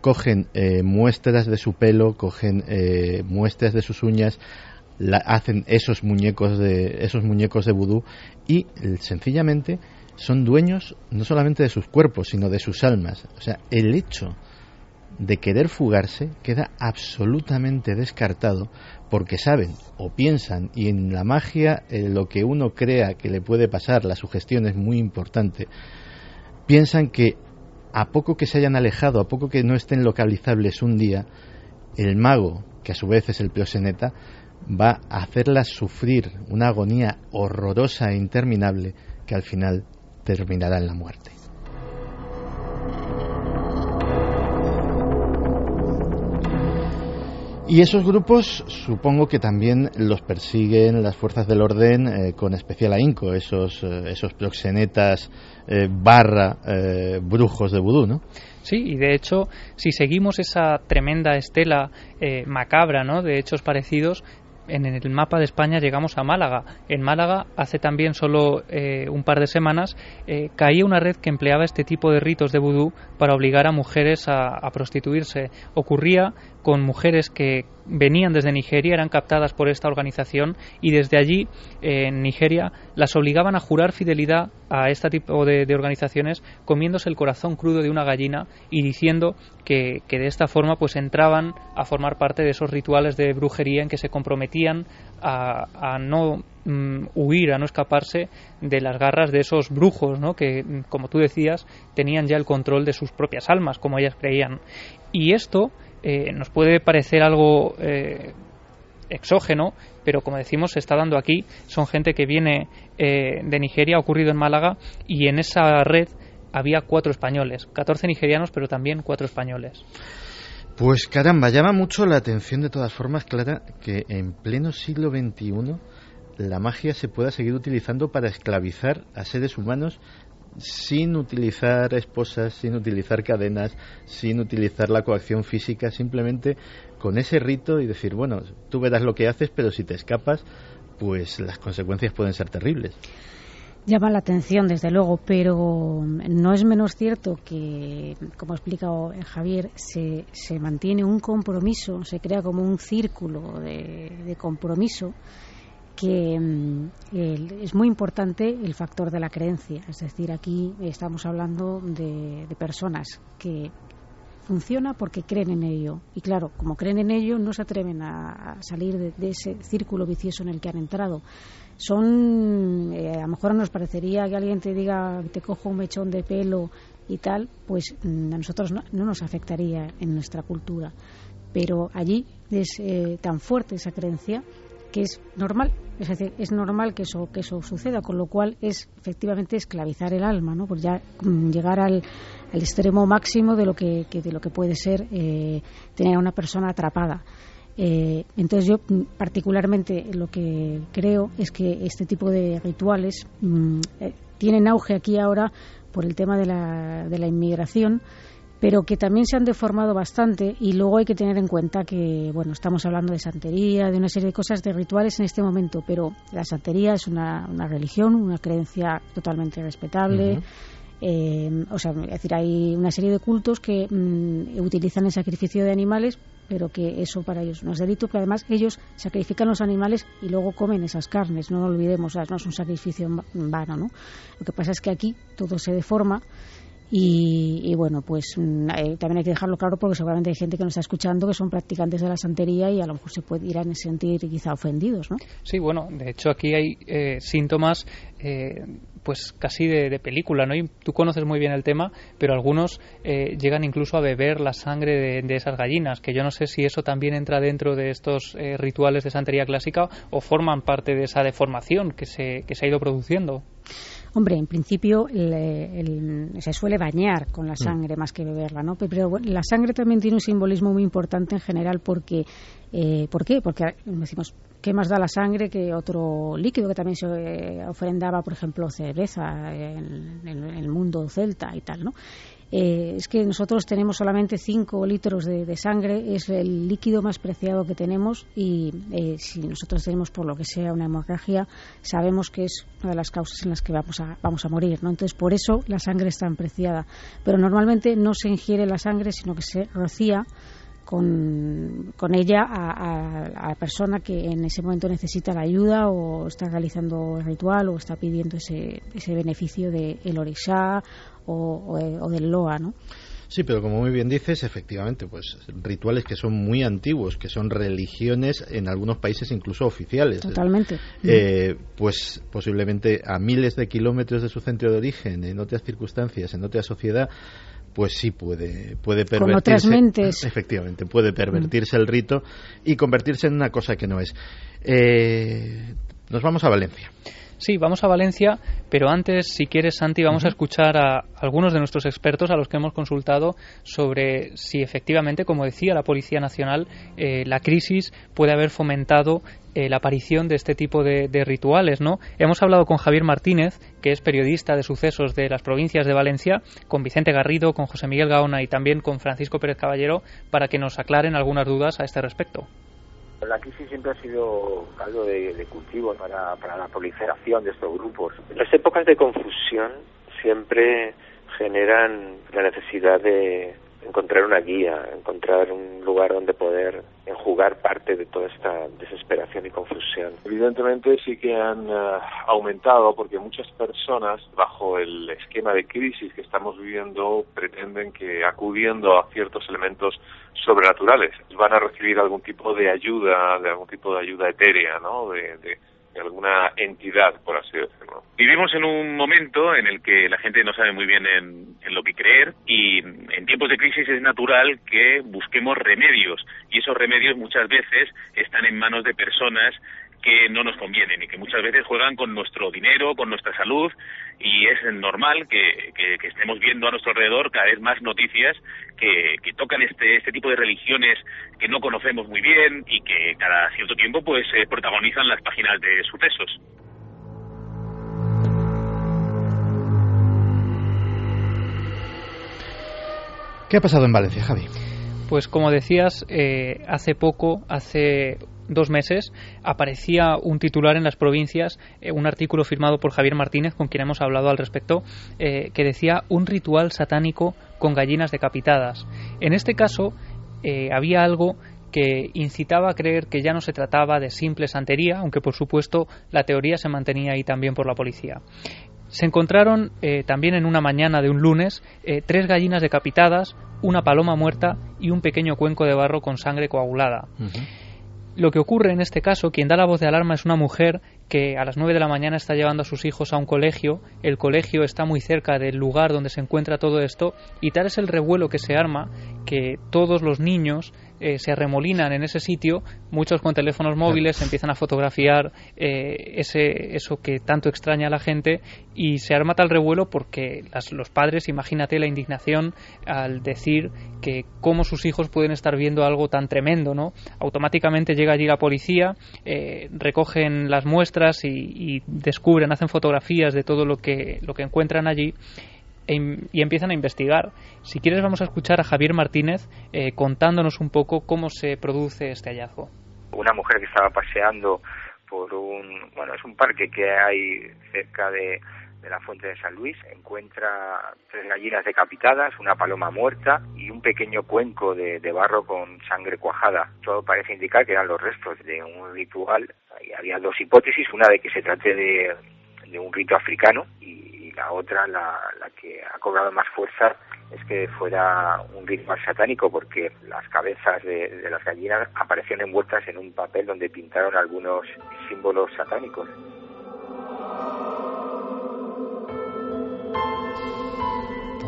cogen eh, muestras de su pelo, cogen muestras de sus uñas, hacen esos muñecos de esos muñecos de vudú y sencillamente son dueños no solamente de sus cuerpos, sino de sus almas. O sea, el hecho de querer fugarse queda absolutamente descartado porque saben o piensan, y en la magia eh, lo que uno crea que le puede pasar, la sugestión es muy importante, piensan que a poco que se hayan alejado, a poco que no estén localizables un día, el mago, que a su vez es el proseneta, va a hacerlas sufrir una agonía horrorosa e interminable que al final terminará en la muerte. Y esos grupos supongo que también los persiguen las fuerzas del orden eh, con especial ahínco, esos, eh, esos proxenetas eh, barra brujos de vudú, ¿no? Sí, y de hecho, si seguimos esa tremenda estela macabra ¿no? de hechos parecidos, en el mapa de España llegamos a Málaga. En Málaga, hace también solo eh, un par de semanas, eh, caía una red que empleaba este tipo de ritos de vudú para obligar a mujeres a, prostituirse. Ocurría con mujeres que venían desde Nigeria, eran captadas por esta organización y desde allí, en Nigeria, las obligaban a jurar fidelidad a este tipo de, organizaciones comiéndose el corazón crudo de una gallina y diciendo que, de esta forma pues entraban a formar parte de esos rituales de brujería en que se comprometían a, no mm, huir, a no escaparse de las garras de esos brujos, ¿no? que, como tú decías, tenían ya el control de sus propias almas, como ellas creían. Y esto eh, nos puede parecer algo eh, exógeno, pero como decimos, se está dando aquí. Son gente que viene eh, de Nigeria, ha ocurrido en Málaga, y en esa red había cuatro españoles, 14 nigerianos, pero también cuatro españoles. Pues caramba, llama mucho la atención de todas formas, Clara, que en pleno siglo XXI la magia se pueda seguir utilizando para esclavizar a seres humanos sin utilizar esposas, sin utilizar cadenas, sin utilizar la coacción física, simplemente con ese rito y decir, bueno, tú verás lo que haces, pero si te escapas, pues las consecuencias pueden ser terribles. Llama la atención, desde luego, pero no es menos cierto que, como ha explicado Javier, se, se mantiene un compromiso, se crea como un círculo de compromiso que mm, es muy importante el factor de la creencia. Es decir, aquí estamos hablando de, personas que funciona porque creen en ello. Y claro, como creen en ello, no se atreven a, salir de, ese círculo vicioso en el que han entrado. Son, eh, a lo mejor nos parecería que alguien te diga, te cojo un mechón de pelo y tal, pues mm, a nosotros no, nos afectaría en nuestra cultura. Pero allí es eh, tan fuerte esa creencia que es normal, es decir, es normal que eso que eso suceda, con lo cual es efectivamente esclavizar el alma, ¿no? Pues ya mm, llegar al, extremo máximo de lo que, de lo que puede ser eh, tener a una persona atrapada. Eh, entonces yo mm, particularmente lo que creo es que este tipo de rituales mm, eh, tienen auge aquí ahora por el tema de la, de la inmigración pero que también se han deformado bastante y luego hay que tener en cuenta que, bueno, estamos hablando de santería, de una serie de cosas, de rituales en este momento, pero la santería es una, una religión, una creencia totalmente respetable. Eh, o sea, es decir, hay una serie de cultos que mm, utilizan el sacrificio de animales, pero que eso para ellos no es delito, que además ellos sacrifican los animales y luego comen esas carnes, no lo olvidemos, no es un sacrificio en vano, ¿no? Lo que pasa es que aquí todo se deforma y, bueno, pues mm, eh, también hay que dejarlo claro porque seguramente hay gente que nos está escuchando que son practicantes de la santería y a lo mejor se puede ir a sentir quizá ofendidos, ¿no? Sí, bueno, de hecho aquí hay eh, síntomas eh, pues casi de, película, ¿no? Y tú conoces muy bien el tema, pero algunos llegan incluso a beber la sangre de, esas gallinas, que yo no sé si eso también entra dentro de estos rituales de santería clásica o forman parte de esa deformación que se, que se ha ido produciendo. Hombre, en principio se suele bañar con la mm. sangre más que beberla, ¿no? Pero la sangre también tiene un simbolismo muy importante en general porque, eh, ¿por qué? Porque decimos, ¿qué más da la sangre que otro líquido que también se eh, ofrendaba, por ejemplo, cerveza en, en el mundo celta y tal, ¿no? Eh, es que nosotros tenemos solamente 5 litros de, sangre, es el líquido más preciado que tenemos y eh, si nosotros tenemos por lo que sea una hemorragia, sabemos que es una de las causas en las que vamos a, vamos a morir. ¿no? Entonces, por eso la sangre es tan preciada. Pero normalmente no se ingiere la sangre, sino que se rocía con, ella a, la persona que en ese momento necesita la ayuda o está realizando el ritual o está pidiendo ese, ese beneficio del el orishá o, o, del loa, ¿no? Sí, pero como muy bien dices, efectivamente, pues rituales que son muy antiguos, que son religiones en algunos países incluso oficiales. Totalmente. Eh, pues posiblemente a miles de kilómetros de su centro de origen, en otras circunstancias, en otra sociedad, pues sí puede, puede pervertirse. Con otras mentes. Efectivamente, puede pervertirse el rito y convertirse en una cosa que no es. Eh, nos vamos a Valencia. Sí, vamos a Valencia, pero antes, si quieres, Santi, vamos a escuchar a algunos de nuestros expertos a los que hemos consultado sobre si efectivamente, como decía la Policía Nacional, eh, la crisis puede haber fomentado eh, la aparición de este tipo de, rituales, ¿no? Hemos hablado con Javier Martínez, que es periodista de sucesos de las provincias de Valencia, con Vicente Garrido, con José Miguel Gaona y también con Francisco Pérez Caballero, para que nos aclaren algunas dudas a este respecto. La crisis siempre ha sido algo de, cultivo para, para la proliferación de estos grupos. Las épocas de confusión siempre generan la necesidad de encontrar una guía, encontrar un lugar donde poder enjugar parte de toda esta desesperación y confusión. Evidentemente sí que han eh, aumentado porque muchas personas bajo el esquema de crisis que estamos viviendo pretenden que acudiendo a ciertos elementos sobrenaturales van a recibir algún tipo de ayuda, de algún tipo de ayuda etérea, ¿no? de de alguna entidad, por así decirlo. Vivimos en un momento en el que la gente no sabe muy bien en, en, lo que creer y en tiempos de crisis es natural que busquemos remedios y esos remedios muchas veces están en manos de personas que no nos convienen y que muchas veces juegan con nuestro dinero, con nuestra salud y es normal que, que, estemos viendo a nuestro alrededor cada vez más noticias que, que, tocan este, este tipo de religiones que no conocemos muy bien y que cada cierto tiempo pues eh, protagonizan las páginas de sucesos. ¿Qué ha pasado en Valencia, Javi? Pues como decías, eh, hace poco, hace dos meses aparecía un titular en las provincias, eh, un artículo firmado por Javier Martínez, con quien hemos hablado al respecto, eh, que decía un ritual satánico con gallinas decapitadas. En este caso eh, había algo que incitaba a creer que ya no se trataba de simple santería, aunque por supuesto la teoría se mantenía ahí también por la policía. Se encontraron también en una mañana de un lunes tres gallinas decapitadas, una paloma muerta y un pequeño cuenco de barro con sangre coagulada. Lo que ocurre en este caso, quien da la voz de alarma es una mujer que a las 9 de la mañana está llevando a sus hijos a un colegio. El colegio está muy cerca del lugar donde se encuentra todo esto y tal es el revuelo que se arma que todos los niños eh, se arremolinan en ese sitio, muchos con teléfonos móviles empiezan a fotografiar eh, ese, eso que tanto extraña a la gente y se arma tal revuelo porque los padres, imagínate la indignación al decir que cómo sus hijos pueden estar viendo algo tan tremendo, ¿no? Automáticamente llega allí la policía, eh, recogen las muestras y, descubren, hacen fotografías de todo lo que, lo que encuentran allí e y empiezan a investigar. Si quieres vamos a escuchar a Javier Martínez eh, contándonos un poco cómo se produce este hallazgo. Una mujer que estaba paseando por un, bueno, es un parque que hay cerca de, de la fuente de San Luis, encuentra tres gallinas decapitadas, una paloma muerta y un pequeño cuenco de, barro con sangre cuajada. Todo parece indicar que eran los restos de un ritual. Había dos hipótesis, una de que se trate de, un rito africano y la otra, la, la que ha cobrado más fuerza, es que fuera un ritual satánico, porque las cabezas de, de las gallinas aparecieron envueltas en un papel donde pintaron algunos símbolos satánicos.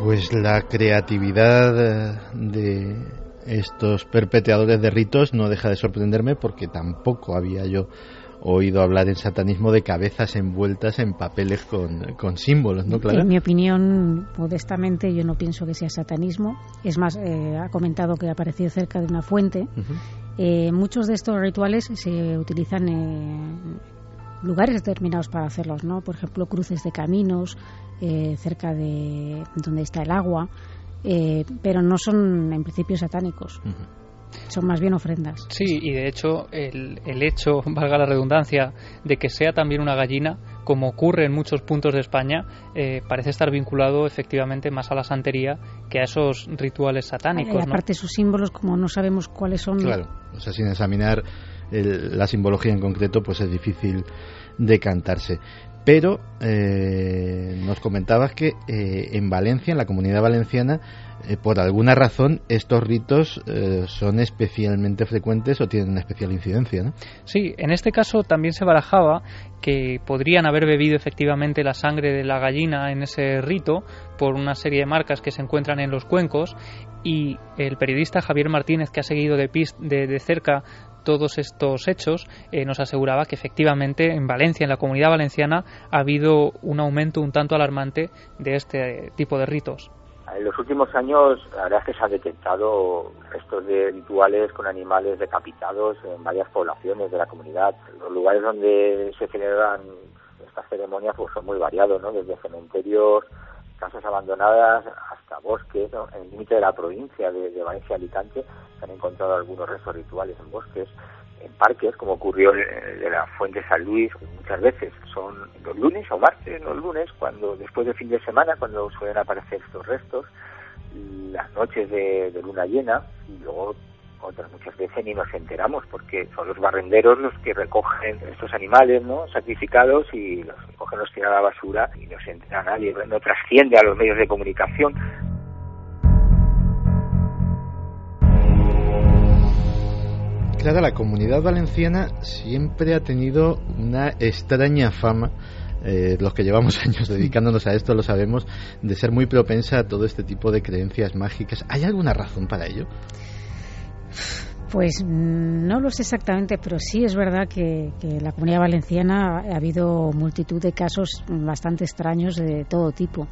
Pues la creatividad de estos perpetradores de ritos no deja de sorprenderme porque tampoco había yo oído hablar en satanismo de cabezas envueltas en papeles con, símbolos, ¿no, Clara? En mi opinión, modestamente, yo no pienso que sea satanismo. Es más, eh, ha comentado que ha aparecido cerca de una fuente. eh, muchos de estos rituales se utilizan en lugares determinados para hacerlos, ¿no? Por ejemplo, cruces de caminos, eh, cerca de donde está el agua, eh, pero no son en principio satánicos son más bien ofrendas. Sí, y de hecho el, el, hecho, valga la redundancia, de que sea también una gallina, como ocurre en muchos puntos de España, eh, parece estar vinculado efectivamente más a la santería que a esos rituales satánicos. Y aparte sus símbolos, como no sabemos cuáles son. Claro, o sea, sin examinar el, la simbología en concreto, pues es difícil decantarse. Pero eh, nos comentabas que eh, en Valencia, en la comunidad valenciana, eh, por alguna razón estos ritos son especialmente frecuentes o tienen una especial incidencia, ¿no? Sí, en este caso también se barajaba que podrían haber bebido efectivamente la sangre de la gallina en ese rito por una serie de marcas que se encuentran en los cuencos y el periodista Javier Martínez, que ha seguido de, de, de cerca todos estos hechos, eh, nos aseguraba que efectivamente en Valencia, en la comunidad valenciana, ha habido un aumento un tanto alarmante de este tipo de ritos. En los últimos años, la verdad es que se han detectado restos de rituales con animales decapitados en varias poblaciones de la comunidad. Los lugares donde se celebran estas ceremonias pues, son muy variados, ¿no? desde cementerios, casas abandonadas hasta bosques. ¿no? En el límite de la provincia de, de Valencia-Alicante se han encontrado algunos restos rituales en bosques en parques, como ocurrió de la Fuente San Luis, muchas veces son los lunes o martes, los lunes, cuando después del fin de semana, cuando suelen aparecer estos restos. las noches de, luna llena y luego otras muchas veces ni nos enteramos porque son los barrenderos los que recogen estos animales no sacrificados y los recogen los tiran a la basura y no se entera nadie no trasciende a los medios de comunicación Claro, la comunidad valenciana siempre ha tenido una extraña fama eh, los que llevamos años dedicándonos a esto lo sabemos, de ser muy propensa a todo este tipo de creencias mágicas. ¿Hay alguna razón para ello? Pues mm, no lo sé exactamente, pero sí es verdad que, en la comunidad valenciana ha habido multitud de casos bastante extraños de todo tipo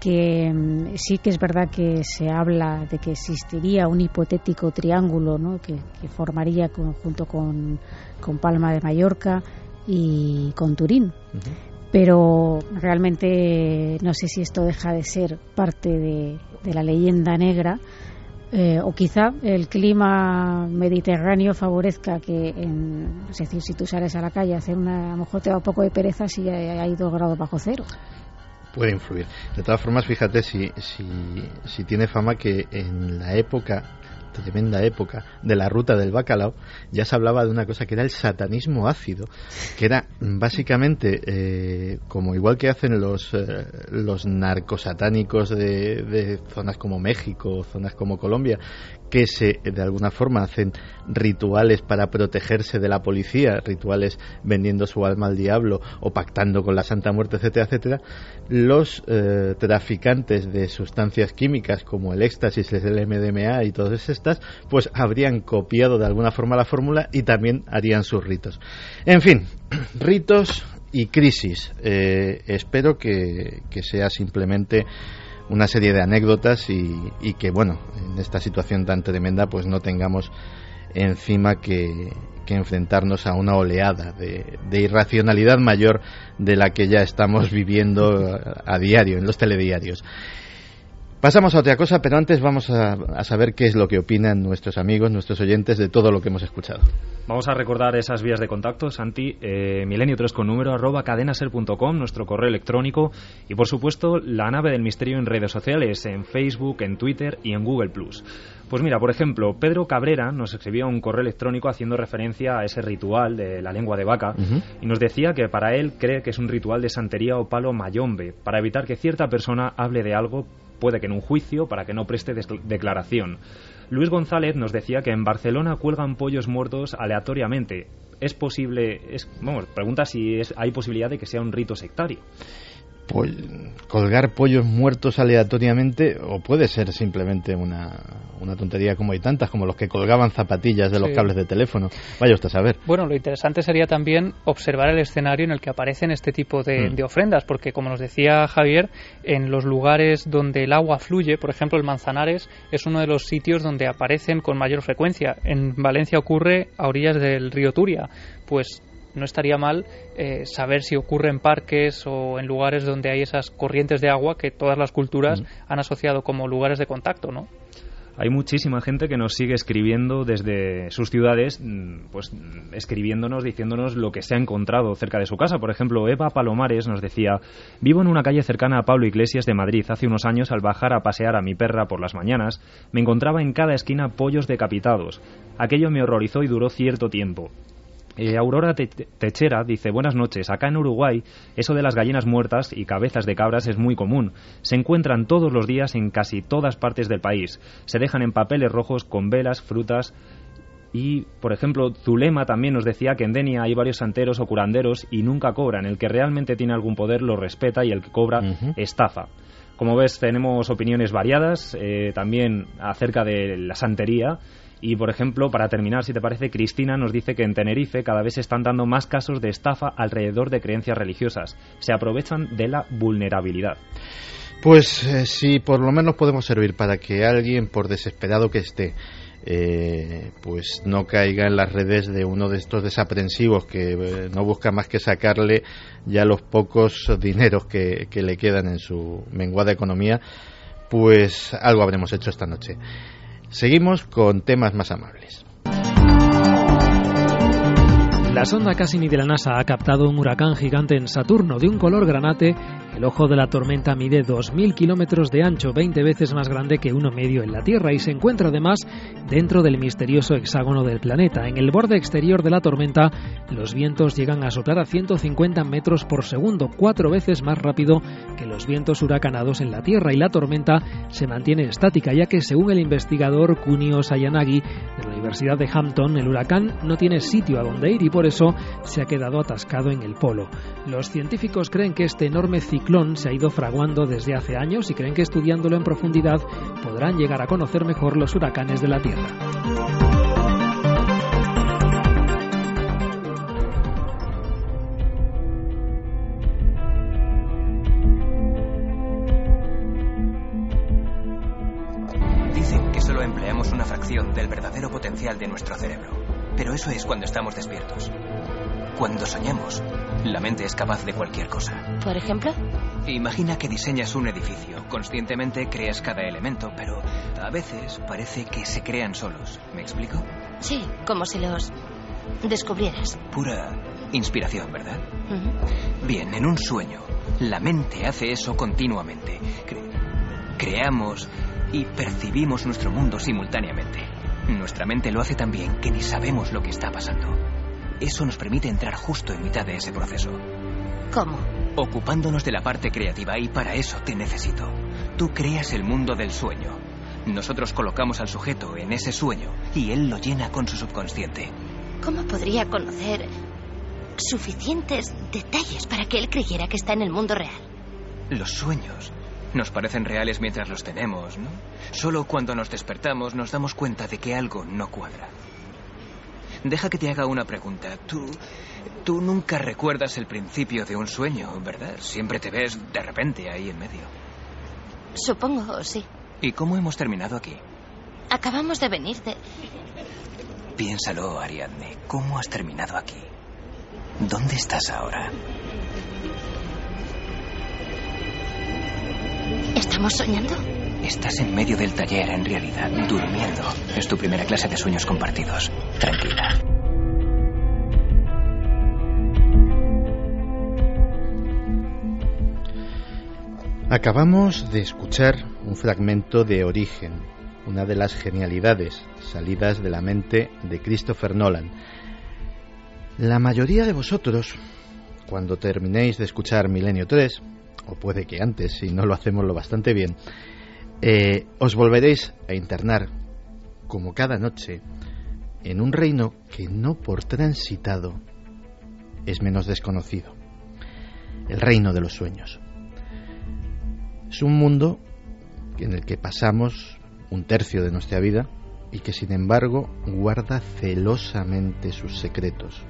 que mm, sí que es verdad que se habla de que existiría un hipotético triángulo ¿no? que, formaría junto con, Palma de Mallorca y con Turín pero realmente no sé si esto deja de ser parte de, la leyenda negra eh, o quizá el clima mediterráneo favorezca que, en, es decir, si tú sales a la calle a hacer una, a lo mejor te da un poco de pereza si hay dos grados bajo cero. Puede influir. De todas formas, fíjate si, si, si tiene fama que en la época tremenda época de la ruta del bacalao, ya se hablaba de una cosa que era el satanismo ácido, que era básicamente eh, como igual que hacen los, eh, los narcosatánicos de, de zonas como México, zonas como Colombia, que se de alguna forma hacen rituales para protegerse de la policía, rituales vendiendo su alma al diablo o pactando con la Santa Muerte, etcétera, etcétera, los eh, traficantes de sustancias químicas como el éxtasis, el MDMA y todas estas, pues habrían copiado de alguna forma la fórmula y también harían sus ritos. En fin, ritos y crisis. Eh, espero que, que sea simplemente una serie de anécdotas y, que, bueno, en esta situación tan tremenda, pues no tengamos encima que, enfrentarnos a una oleada de, irracionalidad mayor de la que ya estamos viviendo a diario en los telediarios. Pasamos a otra cosa, pero antes vamos a, saber qué es lo que opinan nuestros amigos, nuestros oyentes de todo lo que hemos escuchado. Vamos a recordar esas vías de contacto, Santi, eh, milenio3 con número arroba cadenaser.com, nuestro correo electrónico y por supuesto la nave del misterio en redes sociales, en Facebook, en Twitter y en Google Plus. Pues mira, por ejemplo, Pedro Cabrera nos escribió un correo electrónico haciendo referencia a ese ritual de la lengua de vaca y nos decía que para él cree que es un ritual de santería o palo mayombe, para evitar que cierta persona hable de algo puede que en un juicio, para que no preste declaración. Luis González nos decía que en Barcelona cuelgan pollos muertos aleatoriamente. ¿Es posible, es, vamos, pregunta si es, hay posibilidad de que sea un rito sectario? Colgar pollos muertos aleatoriamente o puede ser simplemente una, una, tontería como hay tantas, como los que colgaban zapatillas de los cables de teléfono. Vaya usted a saber. Bueno, lo interesante sería también observar el escenario en el que aparecen este tipo de, mm. de ofrendas, porque como nos decía Javier, en los lugares donde el agua fluye, por ejemplo el Manzanares, es uno de los sitios donde aparecen con mayor frecuencia. En Valencia ocurre a orillas del río Turia. Pues no estaría mal eh, saber si ocurre en parques o en lugares donde hay esas corrientes de agua que todas las culturas mm. han asociado como lugares de contacto, ¿no? Hay muchísima gente que nos sigue escribiendo desde sus ciudades, mm, pues escribiéndonos, diciéndonos lo que se ha encontrado cerca de su casa. Por ejemplo, Eva Palomares nos decía, vivo en una calle cercana a Pablo Iglesias de Madrid. Hace unos años, al bajar a pasear a mi perra por las mañanas, me encontraba en cada esquina pollos decapitados. Aquello me horrorizó y duró cierto tiempo. Eh, Aurora Techera dice, buenas noches, acá en Uruguay eso de las gallinas muertas y cabezas de cabras es muy común. Se encuentran todos los días en casi todas partes del país. Se dejan en papeles rojos con velas, frutas y, por ejemplo, Zulema también nos decía que en Denia hay varios santeros o curanderos y nunca cobran. El que realmente tiene algún poder lo respeta y el que cobra estafa. Como ves, tenemos opiniones variadas, eh, también acerca de la santería y, por ejemplo, para terminar, si te parece, Cristina nos dice que en Tenerife cada vez se están dando más casos de estafa alrededor de creencias religiosas. Se aprovechan de la vulnerabilidad. Pues eh, sí, por lo menos podemos servir para que alguien, por desesperado que esté, eh, pues no caiga en las redes de uno de estos desaprensivos que eh, no busca más que sacarle ya los pocos dineros que le quedan en su menguada economía, pues algo habremos hecho esta noche. Seguimos con temas más amables. La sonda Cassini de la NASA ha captado un huracán gigante en Saturno de un color granate. El ojo de la tormenta mide 2.000 kilómetros de ancho, 20 veces más grande que uno medio en la Tierra, y se encuentra además dentro del misterioso hexágono del planeta. En el borde exterior de la tormenta, los vientos llegan a soplar a 150 metros por segundo, cuatro veces más rápido que los vientos huracanados en la Tierra, y la tormenta se mantiene estática, ya que según el investigador Kunio Sayanagi de la Universidad de Hampton, el huracán no tiene sitio a donde ir y por se ha quedado atascado en el polo. Los científicos creen que este enorme ciclón se ha ido fraguando desde hace años y creen que estudiándolo en profundidad podrán llegar a conocer mejor los huracanes de la Tierra. Dicen que solo empleamos una fracción del verdadero potencial de nuestro cerebro. Pero eso es cuando estamos despiertos. Cuando soñamos, la mente es capaz de cualquier cosa. ¿Por ejemplo? Imagina que diseñas un edificio. Conscientemente creas cada elemento, pero a veces parece que se crean solos. ¿Me explico? Sí, como si los descubrieras. Pura inspiración, ¿verdad? Bien, en un sueño, la mente hace eso continuamente. Cre- creamos y percibimos nuestro mundo simultáneamente. Nuestra mente lo hace tan bien que ni sabemos lo que está pasando. Eso nos permite entrar justo en mitad de ese proceso, ¿Cómo? ocupándonos de la parte creativa y para eso te necesito. Tú creas el mundo del sueño. Nosotros colocamos al sujeto en ese sueño y él lo llena con su subconsciente. ¿Cómo podría conocer suficientes detalles para que él creyera que está en el mundo real? Los sueños nos parecen reales mientras los tenemos, ¿no? Solo cuando nos despertamos nos damos cuenta de que algo no cuadra. Deja que te haga una pregunta. Tú, tú nunca recuerdas el principio de un sueño, ¿verdad? Siempre te ves de repente ahí en medio. Supongo, sí. ¿Y cómo hemos terminado aquí? Acabamos de venir de... Piénsalo, Ariadne. ¿Cómo has terminado aquí? ¿Dónde estás ahora? ¿Estamos soñando? Estás en medio del taller, en realidad, durmiendo. Es tu primera clase de sueños compartidos. Tranquila. Acabamos de escuchar un fragmento de Origen, una de las genialidades salidas de la mente de Christopher Nolan. La mayoría de vosotros, cuando terminéis de escuchar Milenio 3, o puede que antes, si no lo hacemos lo bastante bien, eh, os volveréis a internar, como cada noche, en un reino que no por transitado es menos desconocido, el reino de los sueños. Es un mundo en el que pasamos un tercio de nuestra vida y que sin embargo guarda celosamente sus secretos.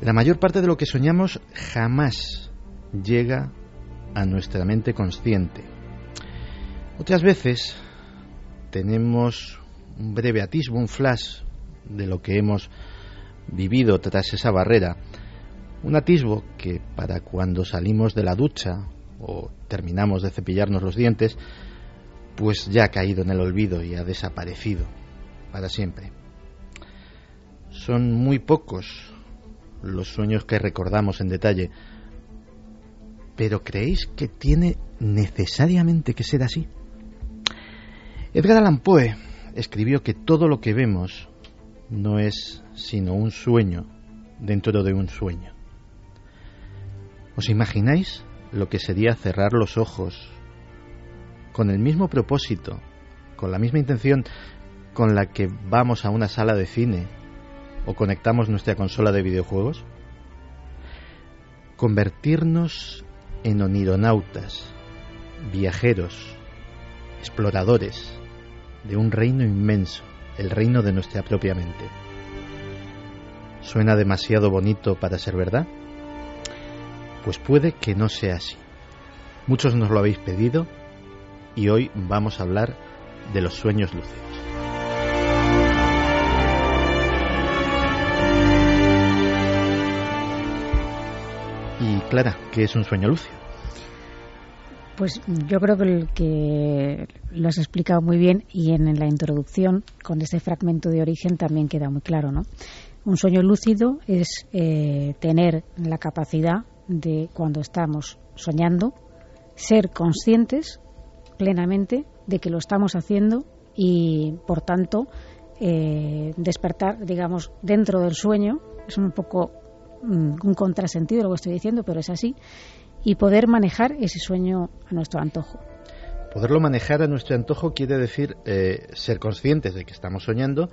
La mayor parte de lo que soñamos jamás llega a nuestra mente consciente. Otras veces tenemos un breve atisbo, un flash de lo que hemos vivido tras esa barrera. Un atisbo que para cuando salimos de la ducha o terminamos de cepillarnos los dientes, pues ya ha caído en el olvido y ha desaparecido para siempre. Son muy pocos los sueños que recordamos en detalle, pero ¿creéis que tiene necesariamente que ser así? Edgar Allan Poe escribió que todo lo que vemos no es sino un sueño dentro de un sueño. ¿Os imagináis lo que sería cerrar los ojos con el mismo propósito, con la misma intención con la que vamos a una sala de cine o conectamos nuestra consola de videojuegos? Convertirnos en onironautas, viajeros, exploradores de un reino inmenso, el reino de nuestra propia mente. ¿Suena demasiado bonito para ser verdad? Pues puede que no sea así. Muchos nos lo habéis pedido y hoy vamos a hablar de los sueños lúcidos. Clara, ¿qué es un sueño lúcido? Pues yo creo que, el que lo has explicado muy bien y en la introducción, con ese fragmento de origen, también queda muy claro, ¿no? Un sueño lúcido es eh, tener la capacidad de, cuando estamos soñando, ser conscientes plenamente de que lo estamos haciendo y, por tanto, eh, despertar, digamos, dentro del sueño. Es un poco un contrasentido lo que estoy diciendo, pero es así. Y poder manejar ese sueño a nuestro antojo. Poderlo manejar a nuestro antojo quiere decir eh, ser conscientes de que estamos soñando,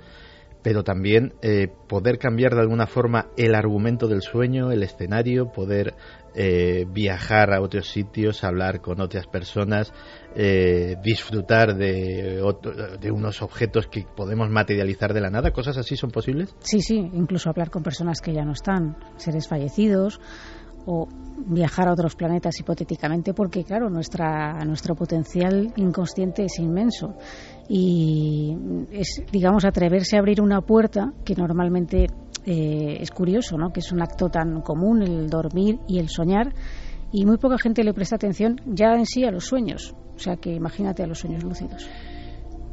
pero también eh, poder cambiar de alguna forma el argumento del sueño, el escenario, poder eh, viajar a otros sitios, hablar con otras personas, eh, disfrutar de, de unos objetos que podemos materializar de la nada. ¿Cosas así son posibles? Sí, sí, incluso hablar con personas que ya no están, seres fallecidos o viajar a otros planetas hipotéticamente porque claro nuestra nuestro potencial inconsciente es inmenso y es digamos atreverse a abrir una puerta que normalmente eh, es curioso, ¿no? Que es un acto tan común el dormir y el soñar y muy poca gente le presta atención ya en sí a los sueños. O sea que imagínate a los sueños lúcidos.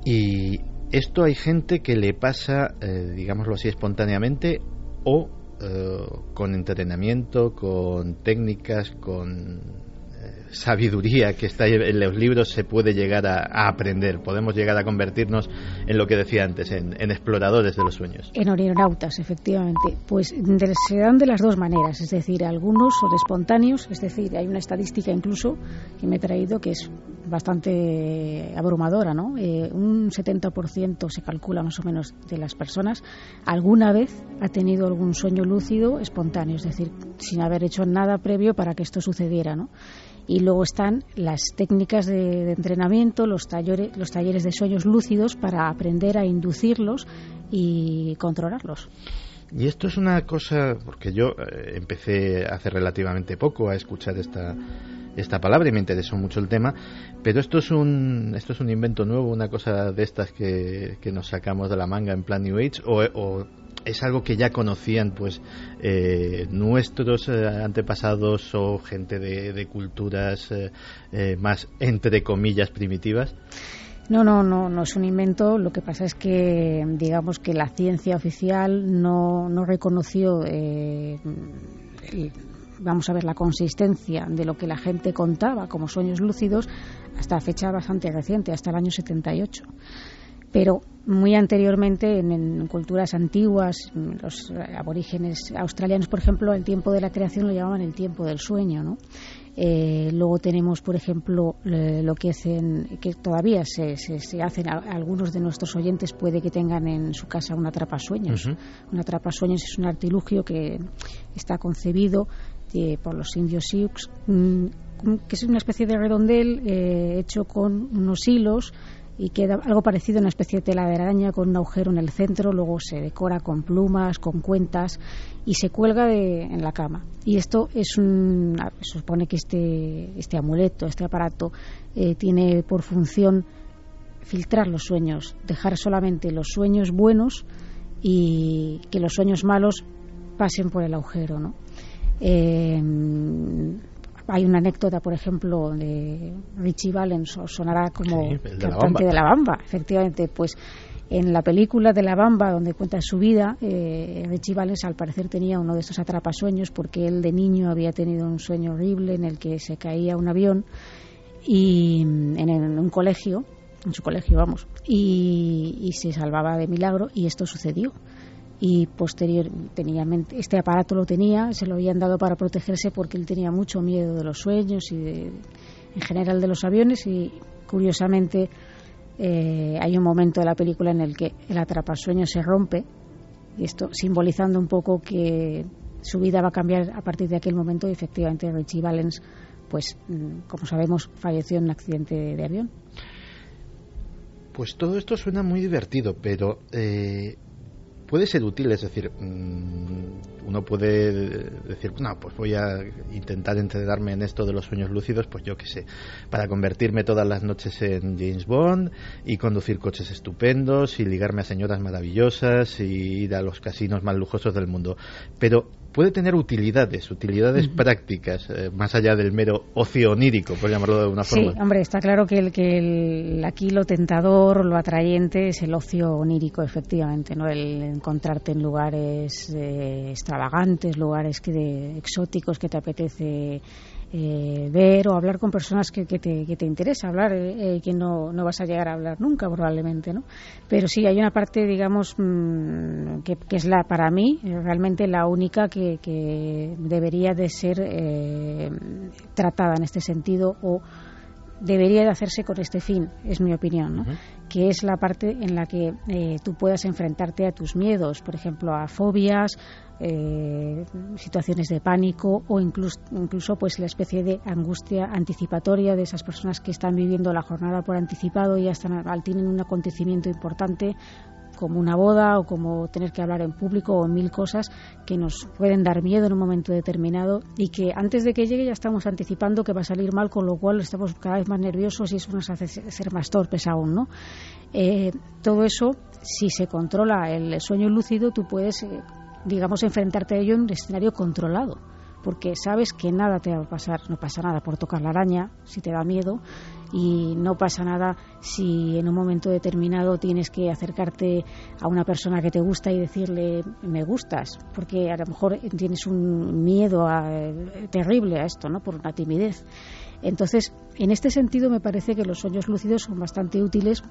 Y esto hay gente que le pasa, eh, digámoslo así, espontáneamente o eh, con entrenamiento, con técnicas, con sabiduría que está en los libros se puede llegar a, aprender. Podemos llegar a convertirnos en lo que decía antes, en, exploradores de los sueños. En aeronautas, efectivamente. Pues se dan de las dos maneras. Es decir, algunos son espontáneos, es decir, hay una estadística incluso que me he traído que es bastante abrumadora, ¿no? Eh, un 70% se calcula más o menos de las personas alguna vez ha tenido algún sueño lúcido espontáneo, es decir, sin haber hecho nada previo para que esto sucediera, ¿no? Y luego están las técnicas de, entrenamiento, los talleres, los talleres de sueños lúcidos para aprender a inducirlos y controlarlos. Y esto es una cosa, porque yo eh, empecé hace relativamente poco a escuchar esta, esta palabra y me interesó mucho el tema, pero esto es un, esto es un invento nuevo, una cosa de estas que, que nos sacamos de la manga en plan New Age, o, o es algo que ya conocían pues eh, nuestros eh, antepasados o gente de, culturas eh, más entre comillas primitivas no, no, no, no es un invento. Lo que pasa es que, digamos que la ciencia oficial no, no reconoció, vamos a ver, la consistencia de lo que la gente contaba como sueños lúcidos hasta fecha bastante reciente, hasta el año 78 pero muy anteriormente en, culturas antiguas, los aborígenes australianos, por ejemplo, el tiempo de la creación lo llamaban el tiempo del sueño, ¿no? Eh, luego tenemos, por ejemplo, lo que hacen, que todavía se, se, hacen, algunos de nuestros oyentes puede que tengan en su casa una atrapasueños. sueños Una atrapasueños es un artilugio que está concebido eh, por los indios Sioux, mm, que es una especie de redondel eh, hecho con unos hilos y queda algo parecido a una especie de tela de araña con un agujero en el centro, luego se decora con plumas, con cuentas y se cuelga de, en la cama. Y esto es un, supone que este, este amuleto, este aparato, eh, tiene por función filtrar los sueños, dejar solamente los sueños buenos y que los sueños malos pasen por el agujero, ¿no? Eh, hay una anécdota, por ejemplo, de Richie Valens, o sonará como de cantante de la bamba, efectivamente, pues en la película de La Bamba, donde cuenta su vida, eh, Richie Valens al parecer tenía uno de estos atrapasueños porque él de niño había tenido un sueño horrible en el que se caía un avión y en, un colegio, en su colegio vamos, y se salvaba de milagro y esto sucedió y posterior tenía este aparato lo tenía se lo habían dado para protegerse porque él tenía mucho miedo de los sueños y en general de los aviones y curiosamente eh, hay un momento de la película en el que el atrapasueño se rompe y esto simbolizando un poco que su vida va a cambiar a partir de aquel momento y efectivamente Richie Valens pues mm, como sabemos falleció en un accidente de, avión. Pues todo esto suena muy divertido pero eh, puede ser útil, es decir, mm, uno puede decir, no, pues voy a intentar entrenarme en esto de los sueños lúcidos, pues yo qué sé, para convertirme todas las noches en James Bond y conducir coches estupendos y ligarme a señoras maravillosas y ir a los casinos más lujosos del mundo. Pero puede tener utilidades, utilidades prácticas, eh, más allá del mero ocio onírico, por llamarlo de alguna forma. Sí, hombre, está claro que, el, que el, aquí lo tentador, lo atrayente es el ocio onírico, efectivamente, ¿no? El encontrarte en lugares eh, extravagantes, lugares que de, exóticos que te apetece eh, ver o hablar con personas que, que, te, que te, interesa hablar, eh, eh, que no, no, vas a llegar a hablar nunca probablemente, ¿no? Pero sí, hay una parte, digamos, mmm, que, que, es la para mí realmente la única que, debería de ser eh, tratada en este sentido o debería de hacerse con este fin, es mi opinión, ¿no? uh -huh. que es la parte en la que eh, tú puedas enfrentarte a tus miedos, por ejemplo, a fobias, eh, situaciones de pánico o incluso, incluso pues la especie de angustia anticipatoria de esas personas que están viviendo la jornada por anticipado y ya están, tienen un acontecimiento importante como una boda o como tener que hablar en público o mil cosas que nos pueden dar miedo en un momento determinado y que antes de que llegue ya estamos anticipando que va a salir mal, con lo cual estamos cada vez más nerviosos y eso nos hace ser más torpes aún, ¿no? Eh, todo eso, si se controla el sueño lúcido, tú puedes, eh, digamos, enfrentarte a ello en un escenario controlado porque sabes que nada te va a pasar, no pasa nada por tocar la araña si te da miedo y no pasa nada si en un momento determinado tienes que acercarte a una persona que te gusta y decirle me gustas, porque a lo mejor tienes un miedo a, eh, terrible a esto, ¿no? por una timidez. Entonces, en este sentido me parece que los sueños lúcidos son bastante útiles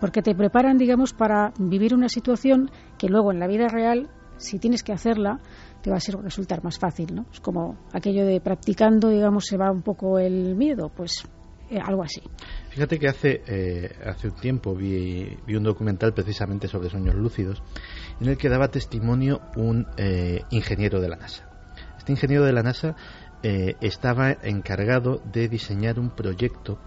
porque te preparan, digamos, para vivir una situación que luego en la vida real, si tienes que hacerla, te va a ser, resultar más fácil, ¿no? Es como aquello de practicando, digamos, se va un poco el miedo, pues eh, algo así. Fíjate que hace, eh, hace un tiempo vi, vi, un documental precisamente sobre sueños lúcidos en el que daba testimonio un eh, ingeniero de la NASA. Este ingeniero de la NASA eh, estaba encargado de diseñar un proyecto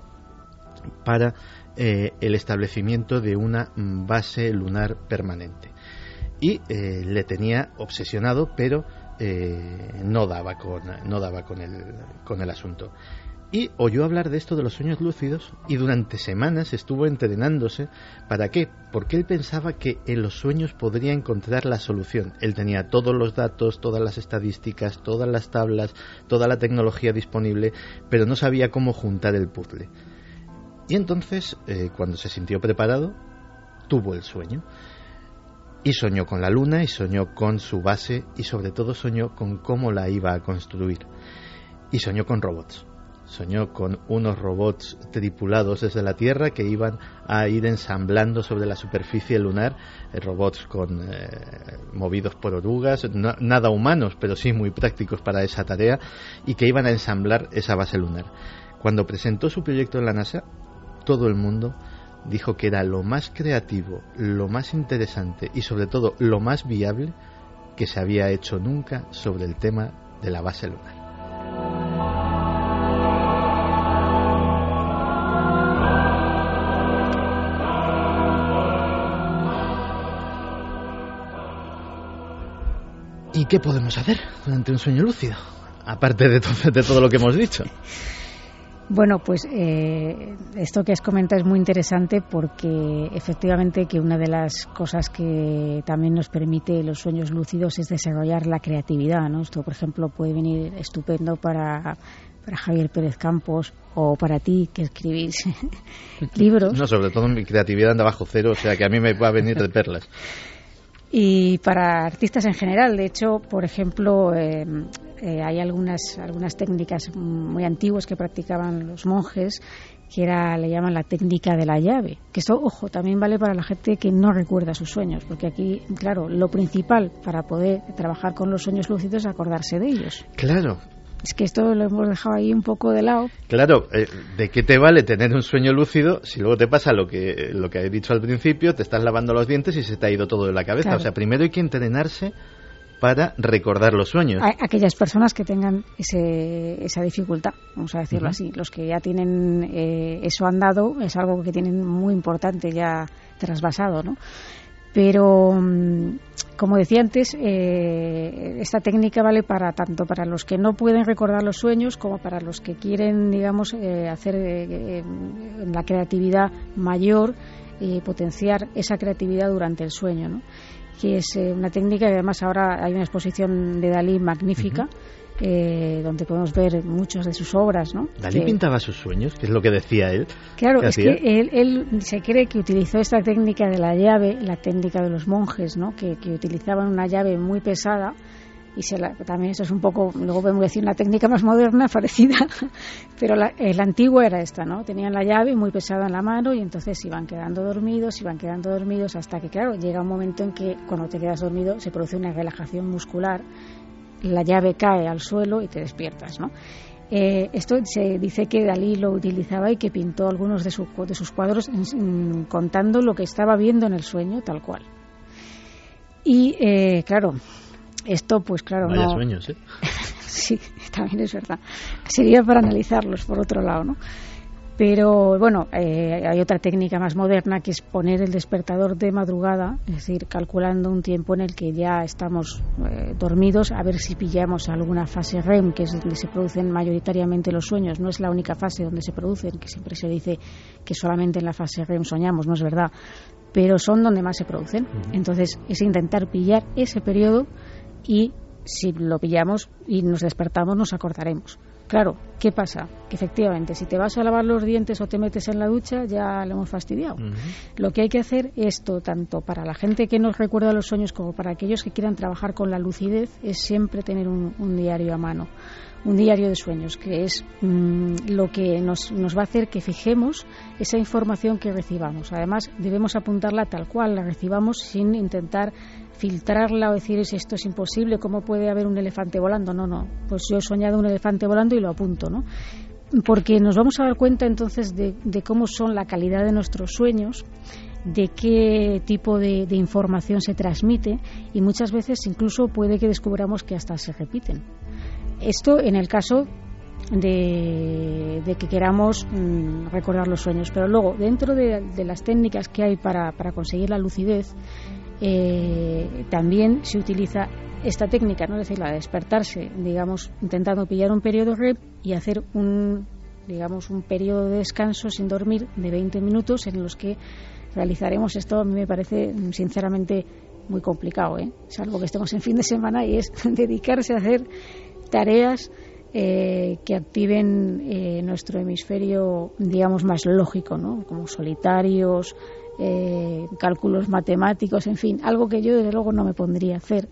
para el establecimiento de una base lunar permanente y le tenía obsesionado, pero no daba con no daba con el con el asunto. Y oyó hablar de esto de los sueños lúcidos y durante semanas estuvo entrenándose. ¿Para qué? Porque él pensaba que en los sueños podría encontrar la solución. Él tenía todos los datos, todas las estadísticas, todas las tablas, toda la tecnología disponible, pero no sabía cómo juntar el puzzle. Y entonces, eh, cuando se sintió preparado, tuvo el sueño. Y soñó con la luna y soñó con su base y sobre todo soñó con cómo la iba a construir. Y soñó con robots. Soñó con unos robots tripulados desde la Tierra que iban a ir ensamblando sobre la superficie lunar, eh, robots con, eh, movidos por orugas, nada humanos, pero sí muy prácticos para esa tarea, y que iban a ensamblar esa base lunar. Cuando presentó su proyecto en la NASA, todo el mundo dijo que era lo más creativo, lo más interesante y sobre todo lo más viable que se había hecho nunca sobre el tema de la base lunar. Qué podemos hacer durante un sueño lúcido? Aparte de todo, de todo lo que hemos dicho. Bueno, pues eh, esto que has comentado es muy interesante porque efectivamente que una de las cosas que también nos permite los sueños lúcidos es desarrollar la creatividad, ¿no? Esto, por ejemplo, puede venir estupendo para, para Javier Pérez Campos o para ti que escribís libros. No, sobre todo mi creatividad anda bajo cero, o sea que a mí me va a venir de perlas y para artistas en general. De hecho, por ejemplo, eh, eh, hay algunas, algunas técnicas muy antiguas que practicaban los monjes que era, le llaman la técnica de la llave. Que esto, ojo, también vale para la gente que no recuerda sus sueños, porque aquí, claro, lo principal para poder trabajar con los sueños lúcidos es acordarse de ellos. Claro, es que esto lo hemos dejado ahí un poco de lado. Claro, eh, ¿de qué te vale tener un sueño lúcido si luego te pasa lo que, lo que he dicho al principio, te estás lavando los dientes y se te ha ido todo de la cabeza? Claro. O sea, primero hay que entrenarse para recordar los sueños. A aquellas personas que tengan ese, esa dificultad, vamos a decirlo uh -huh. así, los que ya tienen eh, eso andado, es algo que tienen muy importante ya trasvasado, ¿no? Pero, mm, como decía antes, eh, esta técnica vale para tanto para los que no pueden recordar los sueños como para los que quieren, digamos, eh, hacer eh, la creatividad mayor y potenciar esa creatividad durante el sueño, ¿no? que es eh, una técnica y además ahora hay una exposición de Dalí magnífica. Eh, donde podemos ver muchas de sus obras, ¿no? Dalí pintaba sus sueños, que es lo que decía él. Claro, es que él, él, se cree que utilizó esta técnica de la llave, la técnica de los monjes, ¿no? Que, que utilizaban una llave muy pesada y se también eso es un poco, luego podemos decir una técnica más moderna, parecida, pero la, el antiguo era esta, ¿no? Tenían la llave muy pesada en la mano y entonces iban quedando dormidos, iban quedando dormidos hasta que, claro, llega un momento en que cuando te quedas dormido se produce una relajación muscular, la llave cae al suelo y te despiertas, ¿no? Eh, esto se dice que Dalí lo utilizaba y que pintó algunos de, de sus cuadros contando lo que estaba viendo en el sueño, tal cual. Y eh, claro, esto, pues claro, Vaya sueños, ¿eh? sí, también es verdad. Sería para analizarlos, por otro lado, ¿no? Pero bueno, eh, hay otra técnica más moderna que es poner el despertador de madrugada, es decir, calculando un tiempo en el que ya estamos eh, dormidos, a ver si pillamos alguna fase REM, que es donde se producen mayoritariamente los sueños. No es la única fase donde se producen, que siempre se dice que solamente en la fase REM soñamos, no es verdad, pero son donde más se producen. Entonces, es intentar pillar ese periodo y si lo pillamos y nos despertamos nos acordaremos. Claro, ¿qué pasa? Que efectivamente, si te vas a lavar los dientes o te metes en la ducha, ya lo hemos fastidiado. Lo que hay que hacer, esto tanto para la gente que nos recuerda los sueños como para aquellos que quieran trabajar con la lucidez, es siempre tener un, diario a mano, un diario de sueños, que es mm, lo que nos, nos va a hacer que fijemos esa información que recibamos. Además, debemos apuntarla tal cual la recibamos sin intentar filtrarla o decir si esto es imposible, ¿cómo puede haber un elefante volando? No, no, pues yo he soñado un elefante volando y lo apunto, ¿no? Porque nos vamos a dar cuenta entonces de, cómo son la calidad de nuestros sueños, de qué tipo de, información se transmite y muchas veces incluso puede que descubramos que hasta se repiten. Esto en el caso de, que queramos mm, recordar los sueños. Pero luego, dentro de, las técnicas que hay para conseguir la lucidez, eh, también se utiliza esta técnica, ¿no? es decir, la de despertarse, digamos, intentando pillar un periodo REP y hacer un, digamos, un periodo de descanso sin dormir de 20 minutos en los que realizaremos esto. A mí me parece, sinceramente, muy complicado, ¿eh? salvo que estemos en fin de semana y es dedicarse a hacer tareas eh, que activen eh, nuestro hemisferio, digamos, más lógico, ¿no? como solitarios, eh, cálculos matemáticos, en fin, algo que yo desde luego no me pondría a hacer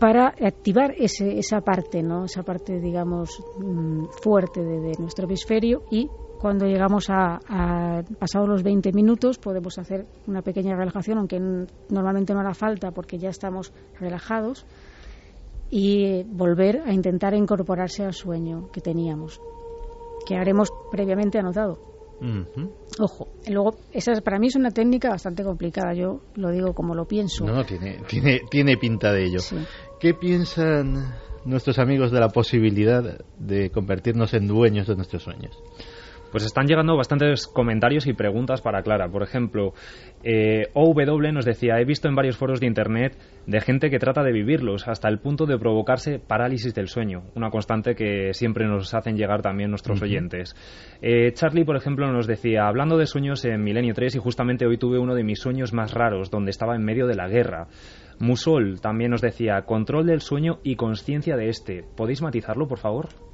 para activar ese, esa parte, ¿no? esa parte, digamos, mm, fuerte de, nuestro hemisferio y cuando llegamos a, a, pasados los 20 minutos podemos hacer una pequeña relajación, aunque normalmente no hará falta porque ya estamos relajados y volver a intentar incorporarse al sueño que teníamos, que haremos previamente anotado. Ojo, luego, esa para mí es una técnica bastante complicada, yo lo digo como lo pienso. No, tiene, tiene, tiene pinta de ello. ¿Qué piensan nuestros amigos de la posibilidad de convertirnos en dueños de nuestros sueños? Pues están llegando bastantes comentarios y preguntas para Clara. Por ejemplo, eh, OW nos decía, he visto en varios foros de Internet de gente que trata de vivirlos hasta el punto de provocarse parálisis del sueño, una constante que siempre nos hacen llegar también nuestros oyentes. Eh, Charlie, por ejemplo, nos decía, hablando de sueños en Milenio 3 y justamente hoy tuve uno de mis sueños más raros, donde estaba en medio de la guerra. Musol también nos decía, control del sueño y conciencia de este. ¿Podéis matizarlo, por favor?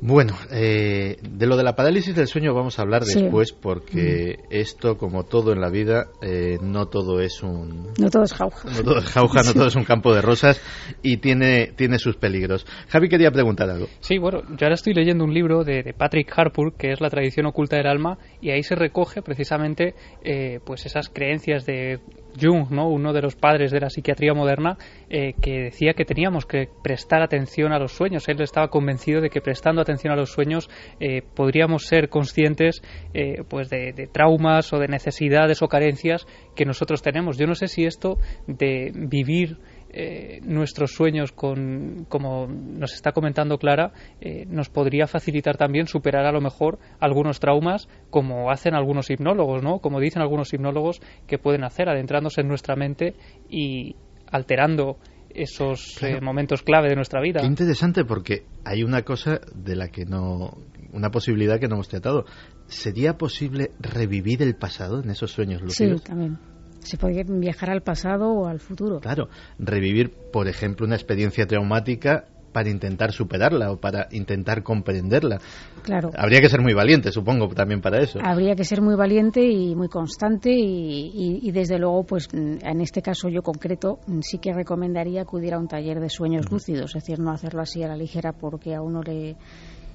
Bueno, eh, de lo de la parálisis del sueño vamos a hablar después porque mm. esto, como todo en la vida, eh, no todo es un... No todo es jauja. No todo es jauja, no todo es un campo de rosas y tiene, tiene sus peligros. Javi quería preguntar algo. Sí, bueno, yo ahora estoy leyendo un libro de, Patrick Harpur que es La tradición oculta del alma y ahí se recoge precisamente eh, pues esas creencias de Jung, ¿no? uno de los padres de la psiquiatría moderna, eh, que decía que teníamos que prestar atención a los sueños. Él estaba convencido de que prestando atención a los sueños eh, podríamos ser conscientes eh, pues de, de, traumas o de necesidades o carencias que nosotros tenemos. Yo no sé si esto de vivir eh, nuestros sueños, con, como nos está comentando Clara, eh, nos podría facilitar también superar a lo mejor algunos traumas, como hacen algunos hipnólogos, ¿no? Como dicen algunos hipnólogos que pueden hacer, adentrándose en nuestra mente y alterando esos eh, momentos clave de nuestra vida. Qué interesante porque hay una cosa de la que no, una posibilidad que no hemos tratado. ¿Sería posible revivir el pasado en esos sueños lúcidos? Sí, también Se puede viajar al pasado o al futuro. Claro, revivir, por ejemplo, una experiencia traumática para intentar superarla o para intentar comprenderla. Claro. Habría que ser muy valiente, supongo, también para eso. Habría que ser muy valiente y muy constante y, desde luego, pues en este caso yo concreto sí que recomendaría acudir a un taller de sueños lúcidos, es decir, no hacerlo así a la ligera porque a uno le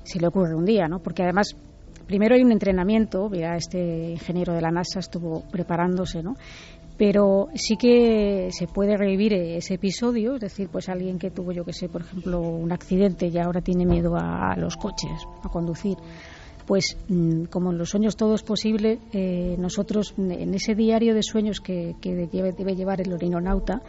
se le ocurre un día, ¿no? Porque además primero hay un entrenamiento, mira, este ingeniero de la NASA estuvo preparándose, ¿no? Pero sí que se puede revivir ese episodio, es decir, pues alguien que tuvo, yo que sé, por ejemplo, un accidente y ahora tiene miedo a, los coches, a conducir, pues mm, como en los sueños todo es posible, eh, nosotros en ese diario de sueños que, que debe llevar el orinonauta,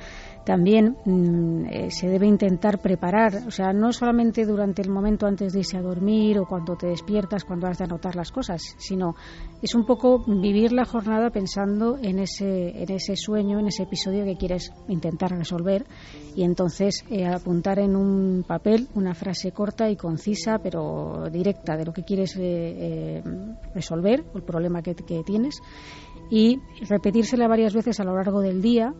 también mm, eh, se debe intentar preparar, o sea, no solamente durante el momento antes de irse a dormir o cuando te despiertas, cuando has de anotar las cosas, sino es un poco vivir la jornada pensando en ese, en ese sueño, en ese episodio que quieres intentar resolver y entonces eh, apuntar en un papel una frase corta y concisa, pero directa de lo que quieres eh, resolver, el problema que, que tienes y repetírsela varias veces a lo largo del día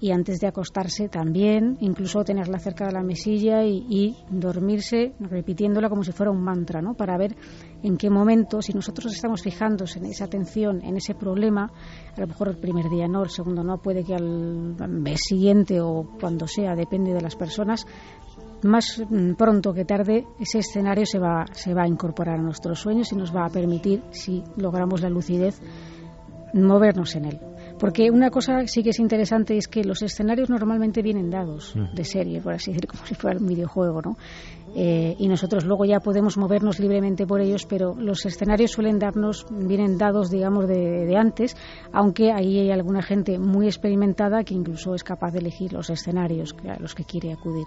y antes de acostarse también, incluso tenerla cerca de la mesilla y, dormirse repitiéndola como si fuera un mantra, ¿no? Para ver en qué momento, si nosotros estamos fijando en esa atención, en ese problema, a lo mejor el primer día no, el segundo no, puede que al mes siguiente o cuando sea, depende de las personas, más mm, pronto que tarde ese escenario se va, se va a incorporar a nuestros sueños y nos va a permitir, si logramos la lucidez, movernos en él. Porque una cosa sí que es interesante es que los escenarios normalmente vienen dados de serie, por así decir, como si fuera un videojuego, ¿no? Eh, y nosotros luego ya podemos movernos libremente por ellos, pero los escenarios suelen darnos, vienen dados, digamos, de, antes, aunque ahí hay alguna gente muy experimentada que incluso es capaz de elegir los escenarios a los que quiere acudir.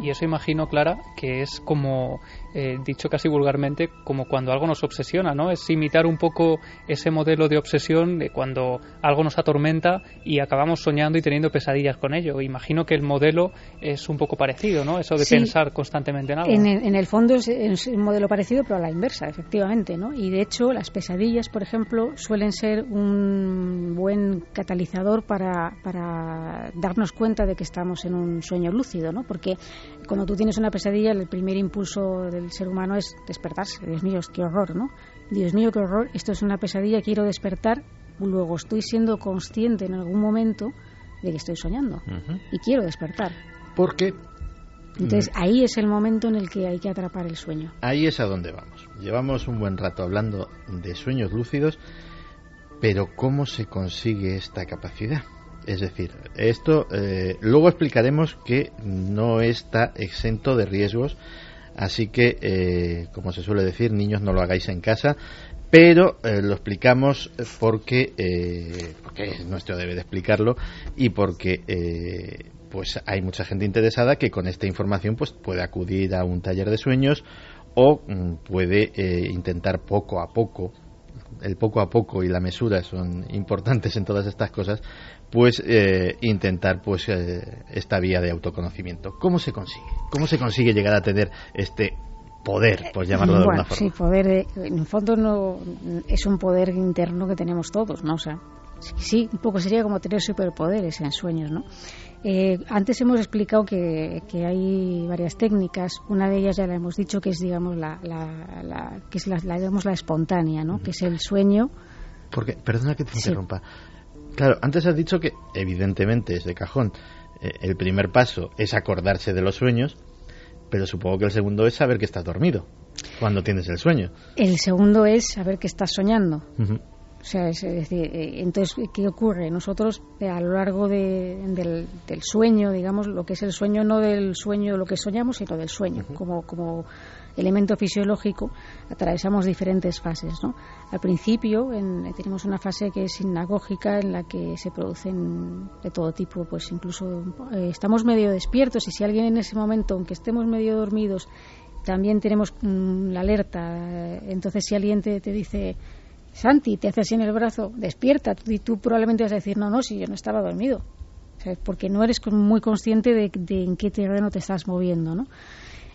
Y eso imagino, Clara, que es como, eh, dicho casi vulgarmente, como cuando algo nos obsesiona, ¿no? Es imitar un poco ese modelo de obsesión de cuando algo nos atormenta y acabamos soñando y teniendo pesadillas con ello. Imagino que el modelo es un poco parecido, ¿no? Eso de pensar constantemente en el, fondo es, un modelo parecido, pero a la inversa, efectivamente, ¿no? Y de hecho, las pesadillas, por ejemplo, suelen ser un buen catalizador para, para darnos cuenta de que estamos en un sueño lúcido, ¿no? Porque cuando tú tienes una pesadilla, el primer impulso del ser humano es despertarse. Dios mío, qué horror, ¿no? Dios mío, qué horror, esto es una pesadilla, quiero despertar, luego estoy siendo consciente en algún momento de que estoy soñando y quiero despertar. Porque entonces mm. ahí es el momento en el que hay que atrapar el sueño. Ahí es a donde vamos. Llevamos un buen rato hablando de sueños lúcidos, pero ¿cómo se consigue esta capacidad? Es decir, esto eh, luego explicaremos que no está exento de riesgos, así que, eh, como se suele decir, niños no lo hagáis en casa, pero eh, lo explicamos porque, porque es nuestro deber de explicarlo y porque pues hay mucha gente interesada que con esta información pues puede acudir a un taller de sueños o mm, puede eh, intentar poco a poco el poco a poco y la mesura son importantes en todas estas cosas pues eh, intentar pues eh, esta vía de autoconocimiento. Cómo se consigue cómo se consigue llegar a tener este poder por llamarlo de alguna forma sí poder en el fondo no es un poder interno que tenemos todos no o sea sí un poco sería como tener superpoderes en sueños no eh, antes hemos explicado que, hay varias técnicas. Una de ellas ya la hemos dicho que es, digamos, la, que es la, la espontánea, ¿no? Que es el sueño. Porque, perdona que te interrumpa. Claro, antes has dicho que, evidentemente, es de cajón. Eh, el primer paso es acordarse de los sueños, pero supongo que el segundo es saber que estás dormido cuando tienes el sueño. El segundo es saber que estás soñando. O sea, es, decir, eh, entonces, ¿qué ocurre? Nosotros, eh, a lo largo del, sueño, digamos, lo que es el sueño, no del sueño, lo que soñamos, sino del sueño, como, como elemento fisiológico, atravesamos diferentes fases. ¿no? Al principio tenemos una fase que es sinagógica en la que se producen de todo tipo, pues incluso eh, estamos medio despiertos y si alguien en ese momento, aunque estemos medio dormidos, también tenemos mm, la alerta, entonces si alguien te, te dice Santi, te hace así en el brazo, despierta, y tú probablemente vas a decir, no, no, si yo no estaba dormido. porque no eres muy consciente de, en qué terreno te estás moviendo, ¿no?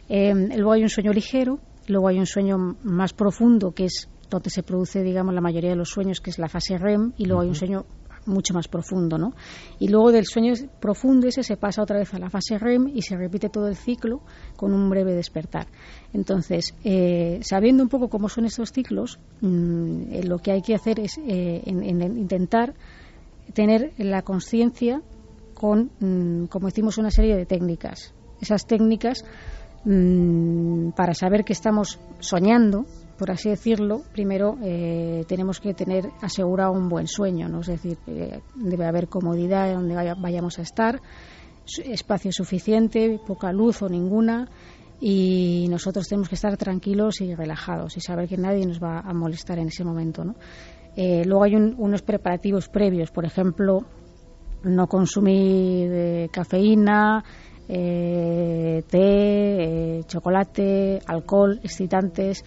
Em, luego hay un sueño ligero, luego hay un sueño más profundo, que es donde se produce, digamos, la mayoría de los sueños, que es la fase REM, y luego hay un sueño mucho más profundo, ¿no? Y luego del sueño profundo ese se pasa otra vez a la fase REM y se repite todo el ciclo con un breve despertar. Entonces, eh, sabiendo un poco cómo son estos ciclos, mm, eh, lo que hay que hacer es eh, intentar tener la conciencia con, mm, como decimos, una serie de técnicas. Esas técnicas mm, para saber que estamos soñando, por así decirlo, primero eh, tenemos que tener asegurado un buen sueño, ¿no? es decir, eh, debe haber comodidad donde vayamos a estar, espacio suficiente, poca luz o ninguna, y nosotros tenemos que estar tranquilos y relajados y saber que nadie nos va a molestar en ese momento. ¿no? Eh, luego hay unos preparativos previos, por ejemplo, no consumir cafeína, té, chocolate, alcohol, excitantes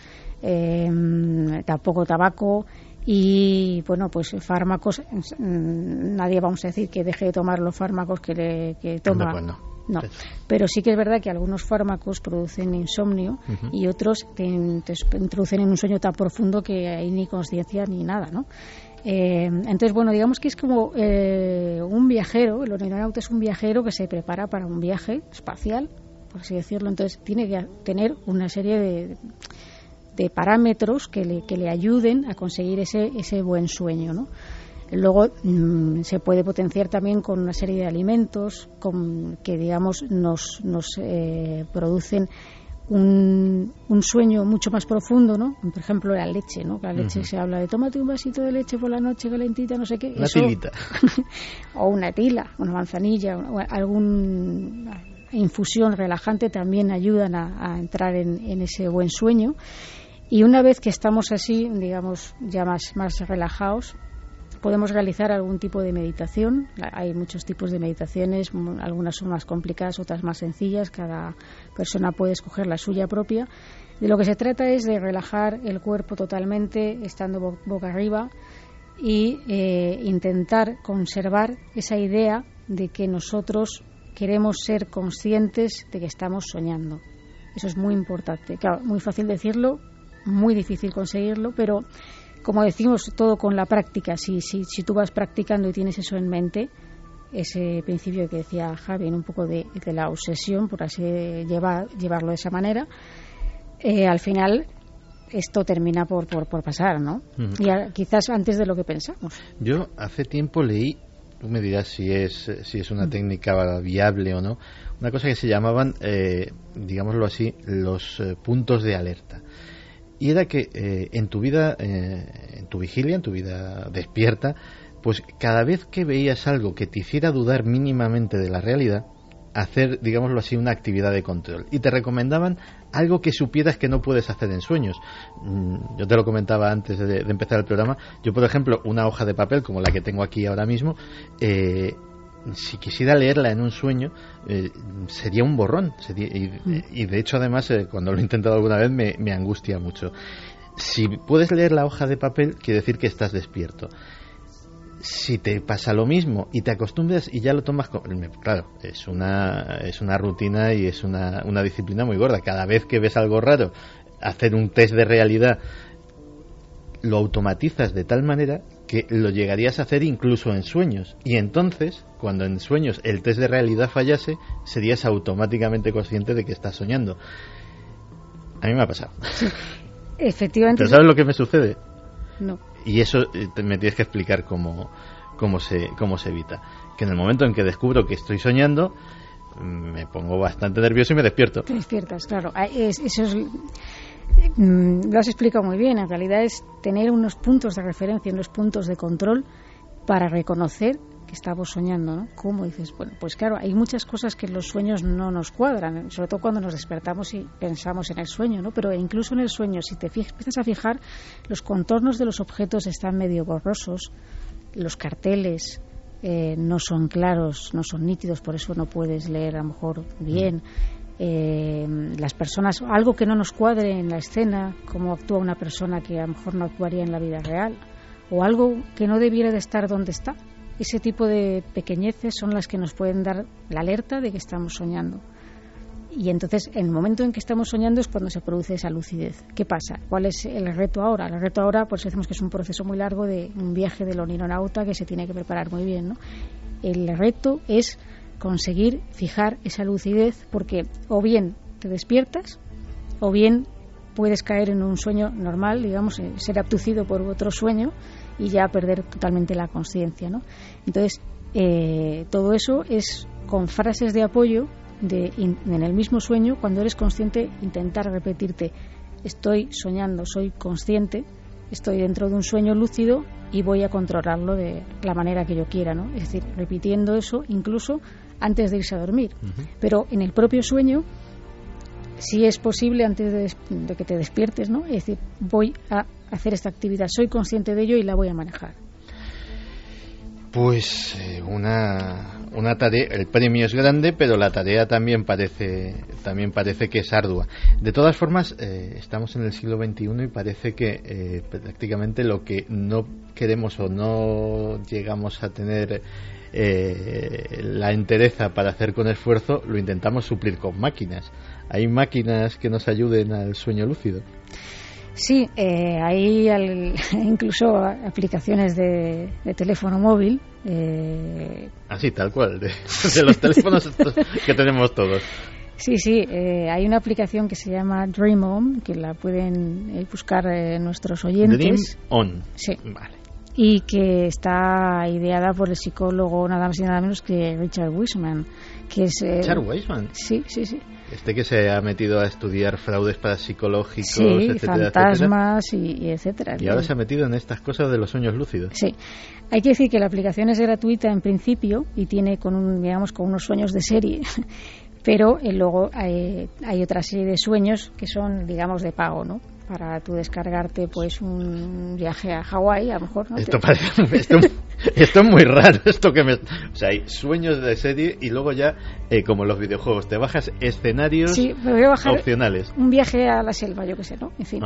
eh, tampoco tabaco y bueno pues fármacos mm, nadie vamos a decir que deje de tomar los fármacos que, le, que toma no. pero sí que es verdad que algunos fármacos producen insomnio y otros te, introducen en un sueño tan profundo que hay ni conciencia ni nada, ¿no? Eh, entonces, bueno, digamos que es como eh, un viajero, el aeronauta es un viajero que se prepara para un viaje espacial, por así decirlo, entonces tiene que tener una serie de de parámetros que le, que le ayuden a conseguir ese, ese buen sueño. ¿no? Luego mm, se puede potenciar también con una serie de alimentos con, que, digamos, nos, nos eh, producen un, un, sueño mucho más profundo, ¿no? Por ejemplo, la leche, ¿no? La leche se habla de tómate un vasito de leche por la noche calentita, no sé qué. Una tilita. o una tila, una manzanilla, o algún infusión relajante también ayudan a, a entrar en, en, ese buen sueño. Y una vez que estamos así, digamos, ya más, más relajados, podemos realizar algún tipo de meditación. Hay muchos tipos de meditaciones, algunas son más complicadas, otras más sencillas. Cada persona puede escoger la suya propia. De lo que se trata es de relajar el cuerpo totalmente, estando boca arriba, y eh, intentar conservar esa idea de que nosotros queremos ser conscientes de que estamos soñando. Eso es muy importante. Claro, muy fácil decirlo, muy difícil conseguirlo, pero como decimos, todo con la práctica. Si, si, si tú vas practicando y tienes eso en mente, ese principio que decía Javi, un poco de, la obsesión, por así llevar, llevarlo de esa manera, eh, al final esto termina por, por, por pasar, ¿no? Y quizás antes de lo que pensamos. Yo hace tiempo leí, tú me dirás si es, si es una técnica viable o no, una cosa que se llamaban, eh, digámoslo así, los eh, puntos de alerta y era que eh, en tu vida, eh, en tu vigilia, en tu vida despierta, pues cada vez que veías algo que te hiciera dudar mínimamente de la realidad, hacer, digámoslo así, una actividad de control. Y te recomendaban algo que supieras que no puedes hacer en sueños. Mm, yo te lo comentaba antes de, empezar el programa. Yo, por ejemplo, una hoja de papel como la que tengo aquí ahora mismo, eh, si quisiera leerla en un sueño, eh, sería un borrón. y, de hecho, además, eh, cuando lo he intentado alguna vez, me, angustia mucho. Si puedes leer la hoja de papel, quiere decir que estás despierto. Si te pasa lo mismo y te acostumbras y ya lo tomas, claro, es una, es una rutina y es una, una disciplina muy gorda. Cada vez que ves algo raro, hacer un test de realidad lo automatizas de tal manera que lo llegarías a hacer incluso en sueños. Y entonces, cuando en sueños el test de realidad fallase, serías automáticamente consciente de que estás soñando. A mí me ha pasado. Efectivamente. ¿Pero sabes lo que me sucede? No. Y eso eh, me tienes que explicar cómo, cómo, se, cómo se evita. Que en el momento en que descubro que estoy soñando, me pongo bastante nervioso y me despierto. Te despiertas, claro. Ah, eso es Mm, lo has explicado muy bien. En realidad es tener unos puntos de referencia, unos puntos de control para reconocer que estamos soñando, ¿no? ¿Cómo dices? Bueno, pues claro, hay muchas cosas que en los sueños no nos cuadran, sobre todo cuando nos despertamos y pensamos en el sueño, ¿no? Pero incluso en el sueño, si te empiezas a fijar, los contornos de los objetos están medio borrosos, los carteles eh, no son claros, no son nítidos, por eso no puedes leer a lo mejor bien eh, las personas, algo que no nos cuadre en la escena, cómo actúa una persona que a lo mejor no actuaría en la vida real, o algo que no debiera de estar donde está. Ese tipo de pequeñeces son las que nos pueden dar la alerta de que estamos soñando. y entonces, en el momento en que estamos soñando es cuando se produce esa lucidez. ¿Qué pasa? ¿Cuál es el reto ahora? El reto ahora, pues decimos que es un proceso muy largo de un viaje del onironauta que se tiene que preparar muy bien, ¿no? El reto es conseguir fijar esa lucidez porque o bien te despiertas o bien puedes caer en un sueño normal, digamos, eh, ser abducido por otro sueño y ya perder totalmente la conciencia, ¿no? Entonces, eh, todo eso es con frases de apoyo de, en el mismo sueño, cuando eres consciente, intentar repetirte, estoy soñando, soy consciente, estoy dentro de un sueño lúcido y voy a controlarlo de la manera que yo quiera, ¿no? Es decir, repitiendo eso incluso antes de irse a dormir. Pero en el propio sueño, si es posible antes de, de, que te despiertes, ¿no? Es decir, voy a hacer esta actividad, soy consciente de ello y la voy a manejar. Pues eh, una, una tarea, el premio es grande, pero la tarea también parece, también parece que es ardua. De todas formas, eh, estamos en el siglo XXI y parece que eh, prácticamente lo que no queremos o no llegamos a tener la entereza para hacer con esfuerzo, lo intentamos suplir con máquinas. ¿Hay máquinas que nos ayuden al sueño lúcido? Sí, eh, hay incluso aplicaciones de, teléfono móvil. Eh, Así, tal cual, de, los teléfonos que tenemos todos. Sí, sí, eh, hay una aplicación que se llama Dream On, que la pueden eh, buscar nuestros oyentes. Dream On. Sí. Vale. Y que está ideada por el psicólogo nada más y nada menos que Richard Wiseman. Que es, ¿Richard Wiseman? Sí, sí, sí. Este que se ha metido a estudiar fraudes parapsicológicos, sí, etcétera, fantasmas Y, etcétera. Y ahora se ha metido en estas cosas de los sueños lúcidos. Sí. Hay que decir que la aplicación es gratuita en principio y tiene con un, digamos, con unos sueños de serie. Pero eh, luego hay, hay otra serie de sueños que son, digamos, de pago, ¿no? Para tú descargarte pues un viaje a Hawái, a lo mejor. ¿no? Esto, parece, esto, es muy raro, esto que me... O sea, hay sueños de serie y luego ya, eh, como los videojuegos, te bajas escenarios sí, voy a bajar opcionales. Un viaje a la selva, yo qué sé, ¿no? En fin.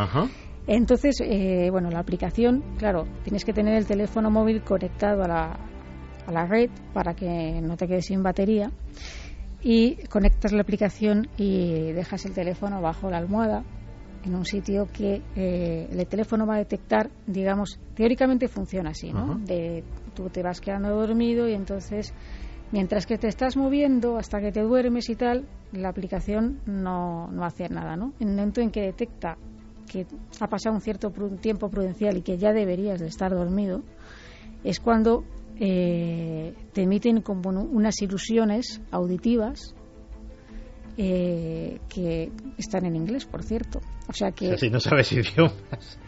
Entonces, eh, bueno, la aplicación, claro, tienes que tener el teléfono móvil conectado a la, a la red para que no te quedes sin batería y conectas la aplicación y dejas el teléfono bajo la almohada en un sitio que eh, el teléfono va a detectar, digamos, teóricamente funciona así, ¿no? De, tú te vas quedando dormido y entonces, mientras que te estás moviendo hasta que te duermes y tal, la aplicación no, no hace nada, ¿no? En el momento en que detecta que ha pasado un cierto tiempo prudencial y que ya deberías de estar dormido, es cuando eh, te emiten como unas ilusiones auditivas eh, que están en inglés, por cierto. O sea que... si no sabes idiomas,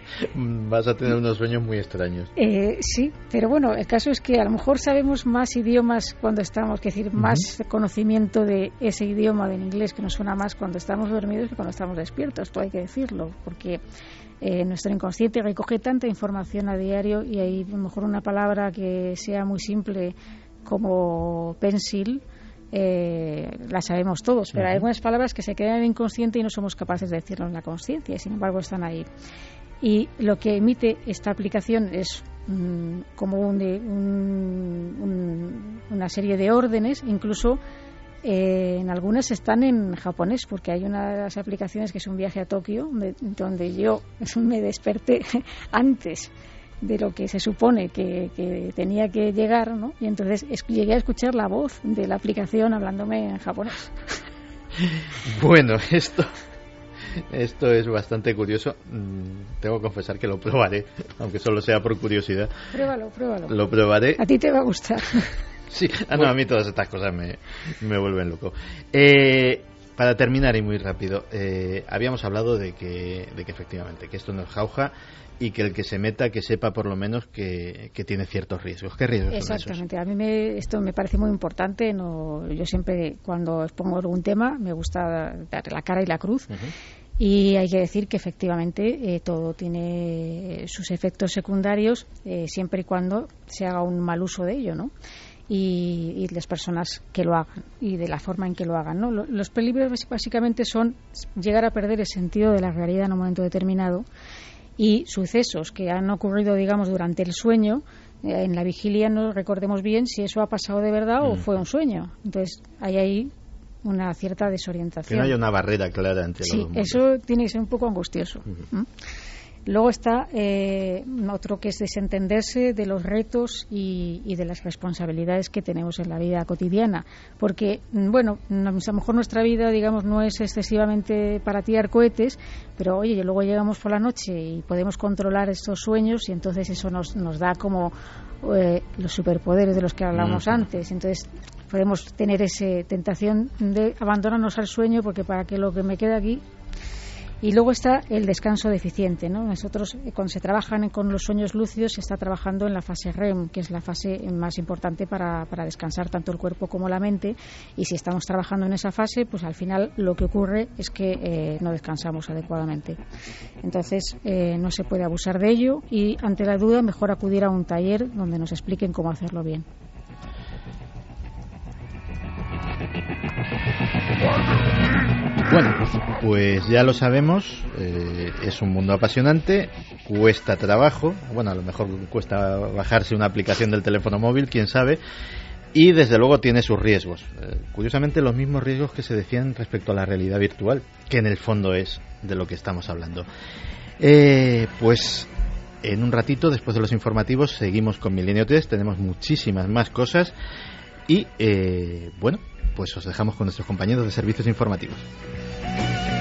vas a tener unos sueños muy extraños. Eh, sí, pero bueno, el caso es que a lo mejor sabemos más idiomas cuando estamos, es decir, más conocimiento de ese idioma del inglés que nos suena más cuando estamos dormidos que cuando estamos despiertos, esto hay que decirlo, porque eh, nuestro inconsciente recoge tanta información a diario y hay a lo mejor una palabra que sea muy simple como pencil eh, la sabemos todos, pero hay algunas palabras que se quedan en el inconsciente y no somos capaces de decirlo en la conciencia, sin embargo están ahí. Y lo que emite esta aplicación es mm, como una serie de órdenes, incluso eh, en algunas están en japonés, porque hay una de las aplicaciones que es un viaje a Tokio, donde yo me desperté antes de lo que se supone que, tenía que llegar, ¿no? Y entonces llegué a escuchar la voz de la aplicación hablándome en japonés. Bueno, esto esto es bastante curioso. Mm, tengo que confesar que lo probaré, aunque solo sea por curiosidad. Pruébalo, pruébalo. Lo probaré. A ti te va a gustar. Sí, ah, no, a mí todas estas cosas me, me vuelven loco. Eh, para terminar y muy rápido, eh, habíamos hablado de que, de que efectivamente, que esto no es jauja, y que el que se meta que sepa por lo menos que, tiene ciertos riesgos. ¿Qué riesgos Exactamente. A mí me, esto me parece muy importante. No, yo siempre cuando expongo algún tema me gusta dar la cara y la cruz. Y hay que decir que efectivamente eh, todo tiene sus efectos secundarios eh, siempre y cuando se haga un mal uso de ello, ¿no? Y, las personas que lo hagan y de la forma en que lo hagan. ¿no? Los peligros básicamente son llegar a perder el sentido de la realidad en un momento determinado y sucesos que han ocurrido, digamos, durante el sueño, eh, en la vigilia no recordemos bien si eso ha pasado de verdad o mm. fue un sueño. Entonces, hay ahí una cierta desorientación. Que no haya una barrera clara entre sí, los dos. eso tiene que ser un poco angustioso. Luego está eh, otro que es desentenderse de los retos y, y de las responsabilidades que tenemos en la vida cotidiana. Porque, mm, bueno, a lo mejor nuestra vida, digamos, no es excesivamente para tirar cohetes, pero oye, luego llegamos por la noche y podemos controlar estos sueños y entonces eso nos, nos da como eh, los superpoderes de los que hablamos antes. Entonces podemos tener esa tentación de abandonarnos al sueño porque para que lo que me queda aquí y luego está el descanso deficiente. ¿no? Nosotros, eh, cuando se trabajan con los sueños lúcidos, se está trabajando en la fase REM, que es la fase más importante para, para descansar tanto el cuerpo como la mente. Y si estamos trabajando en esa fase, pues al final lo que ocurre es que eh, no descansamos adecuadamente. Entonces, eh, no se puede abusar de ello y, ante la duda, mejor acudir a un taller donde nos expliquen cómo hacerlo bien. Bueno, pues ya lo sabemos, eh, es un mundo apasionante, cuesta trabajo, bueno, a lo mejor cuesta bajarse una aplicación del teléfono móvil, quién sabe, y desde luego tiene sus riesgos. Eh, curiosamente, los mismos riesgos que se decían respecto a la realidad virtual, que en el fondo es de lo que estamos hablando. Eh, pues en un ratito, después de los informativos, seguimos con Milenio 3, tenemos muchísimas más cosas y, eh, bueno, pues os dejamos con nuestros compañeros de servicios informativos. back.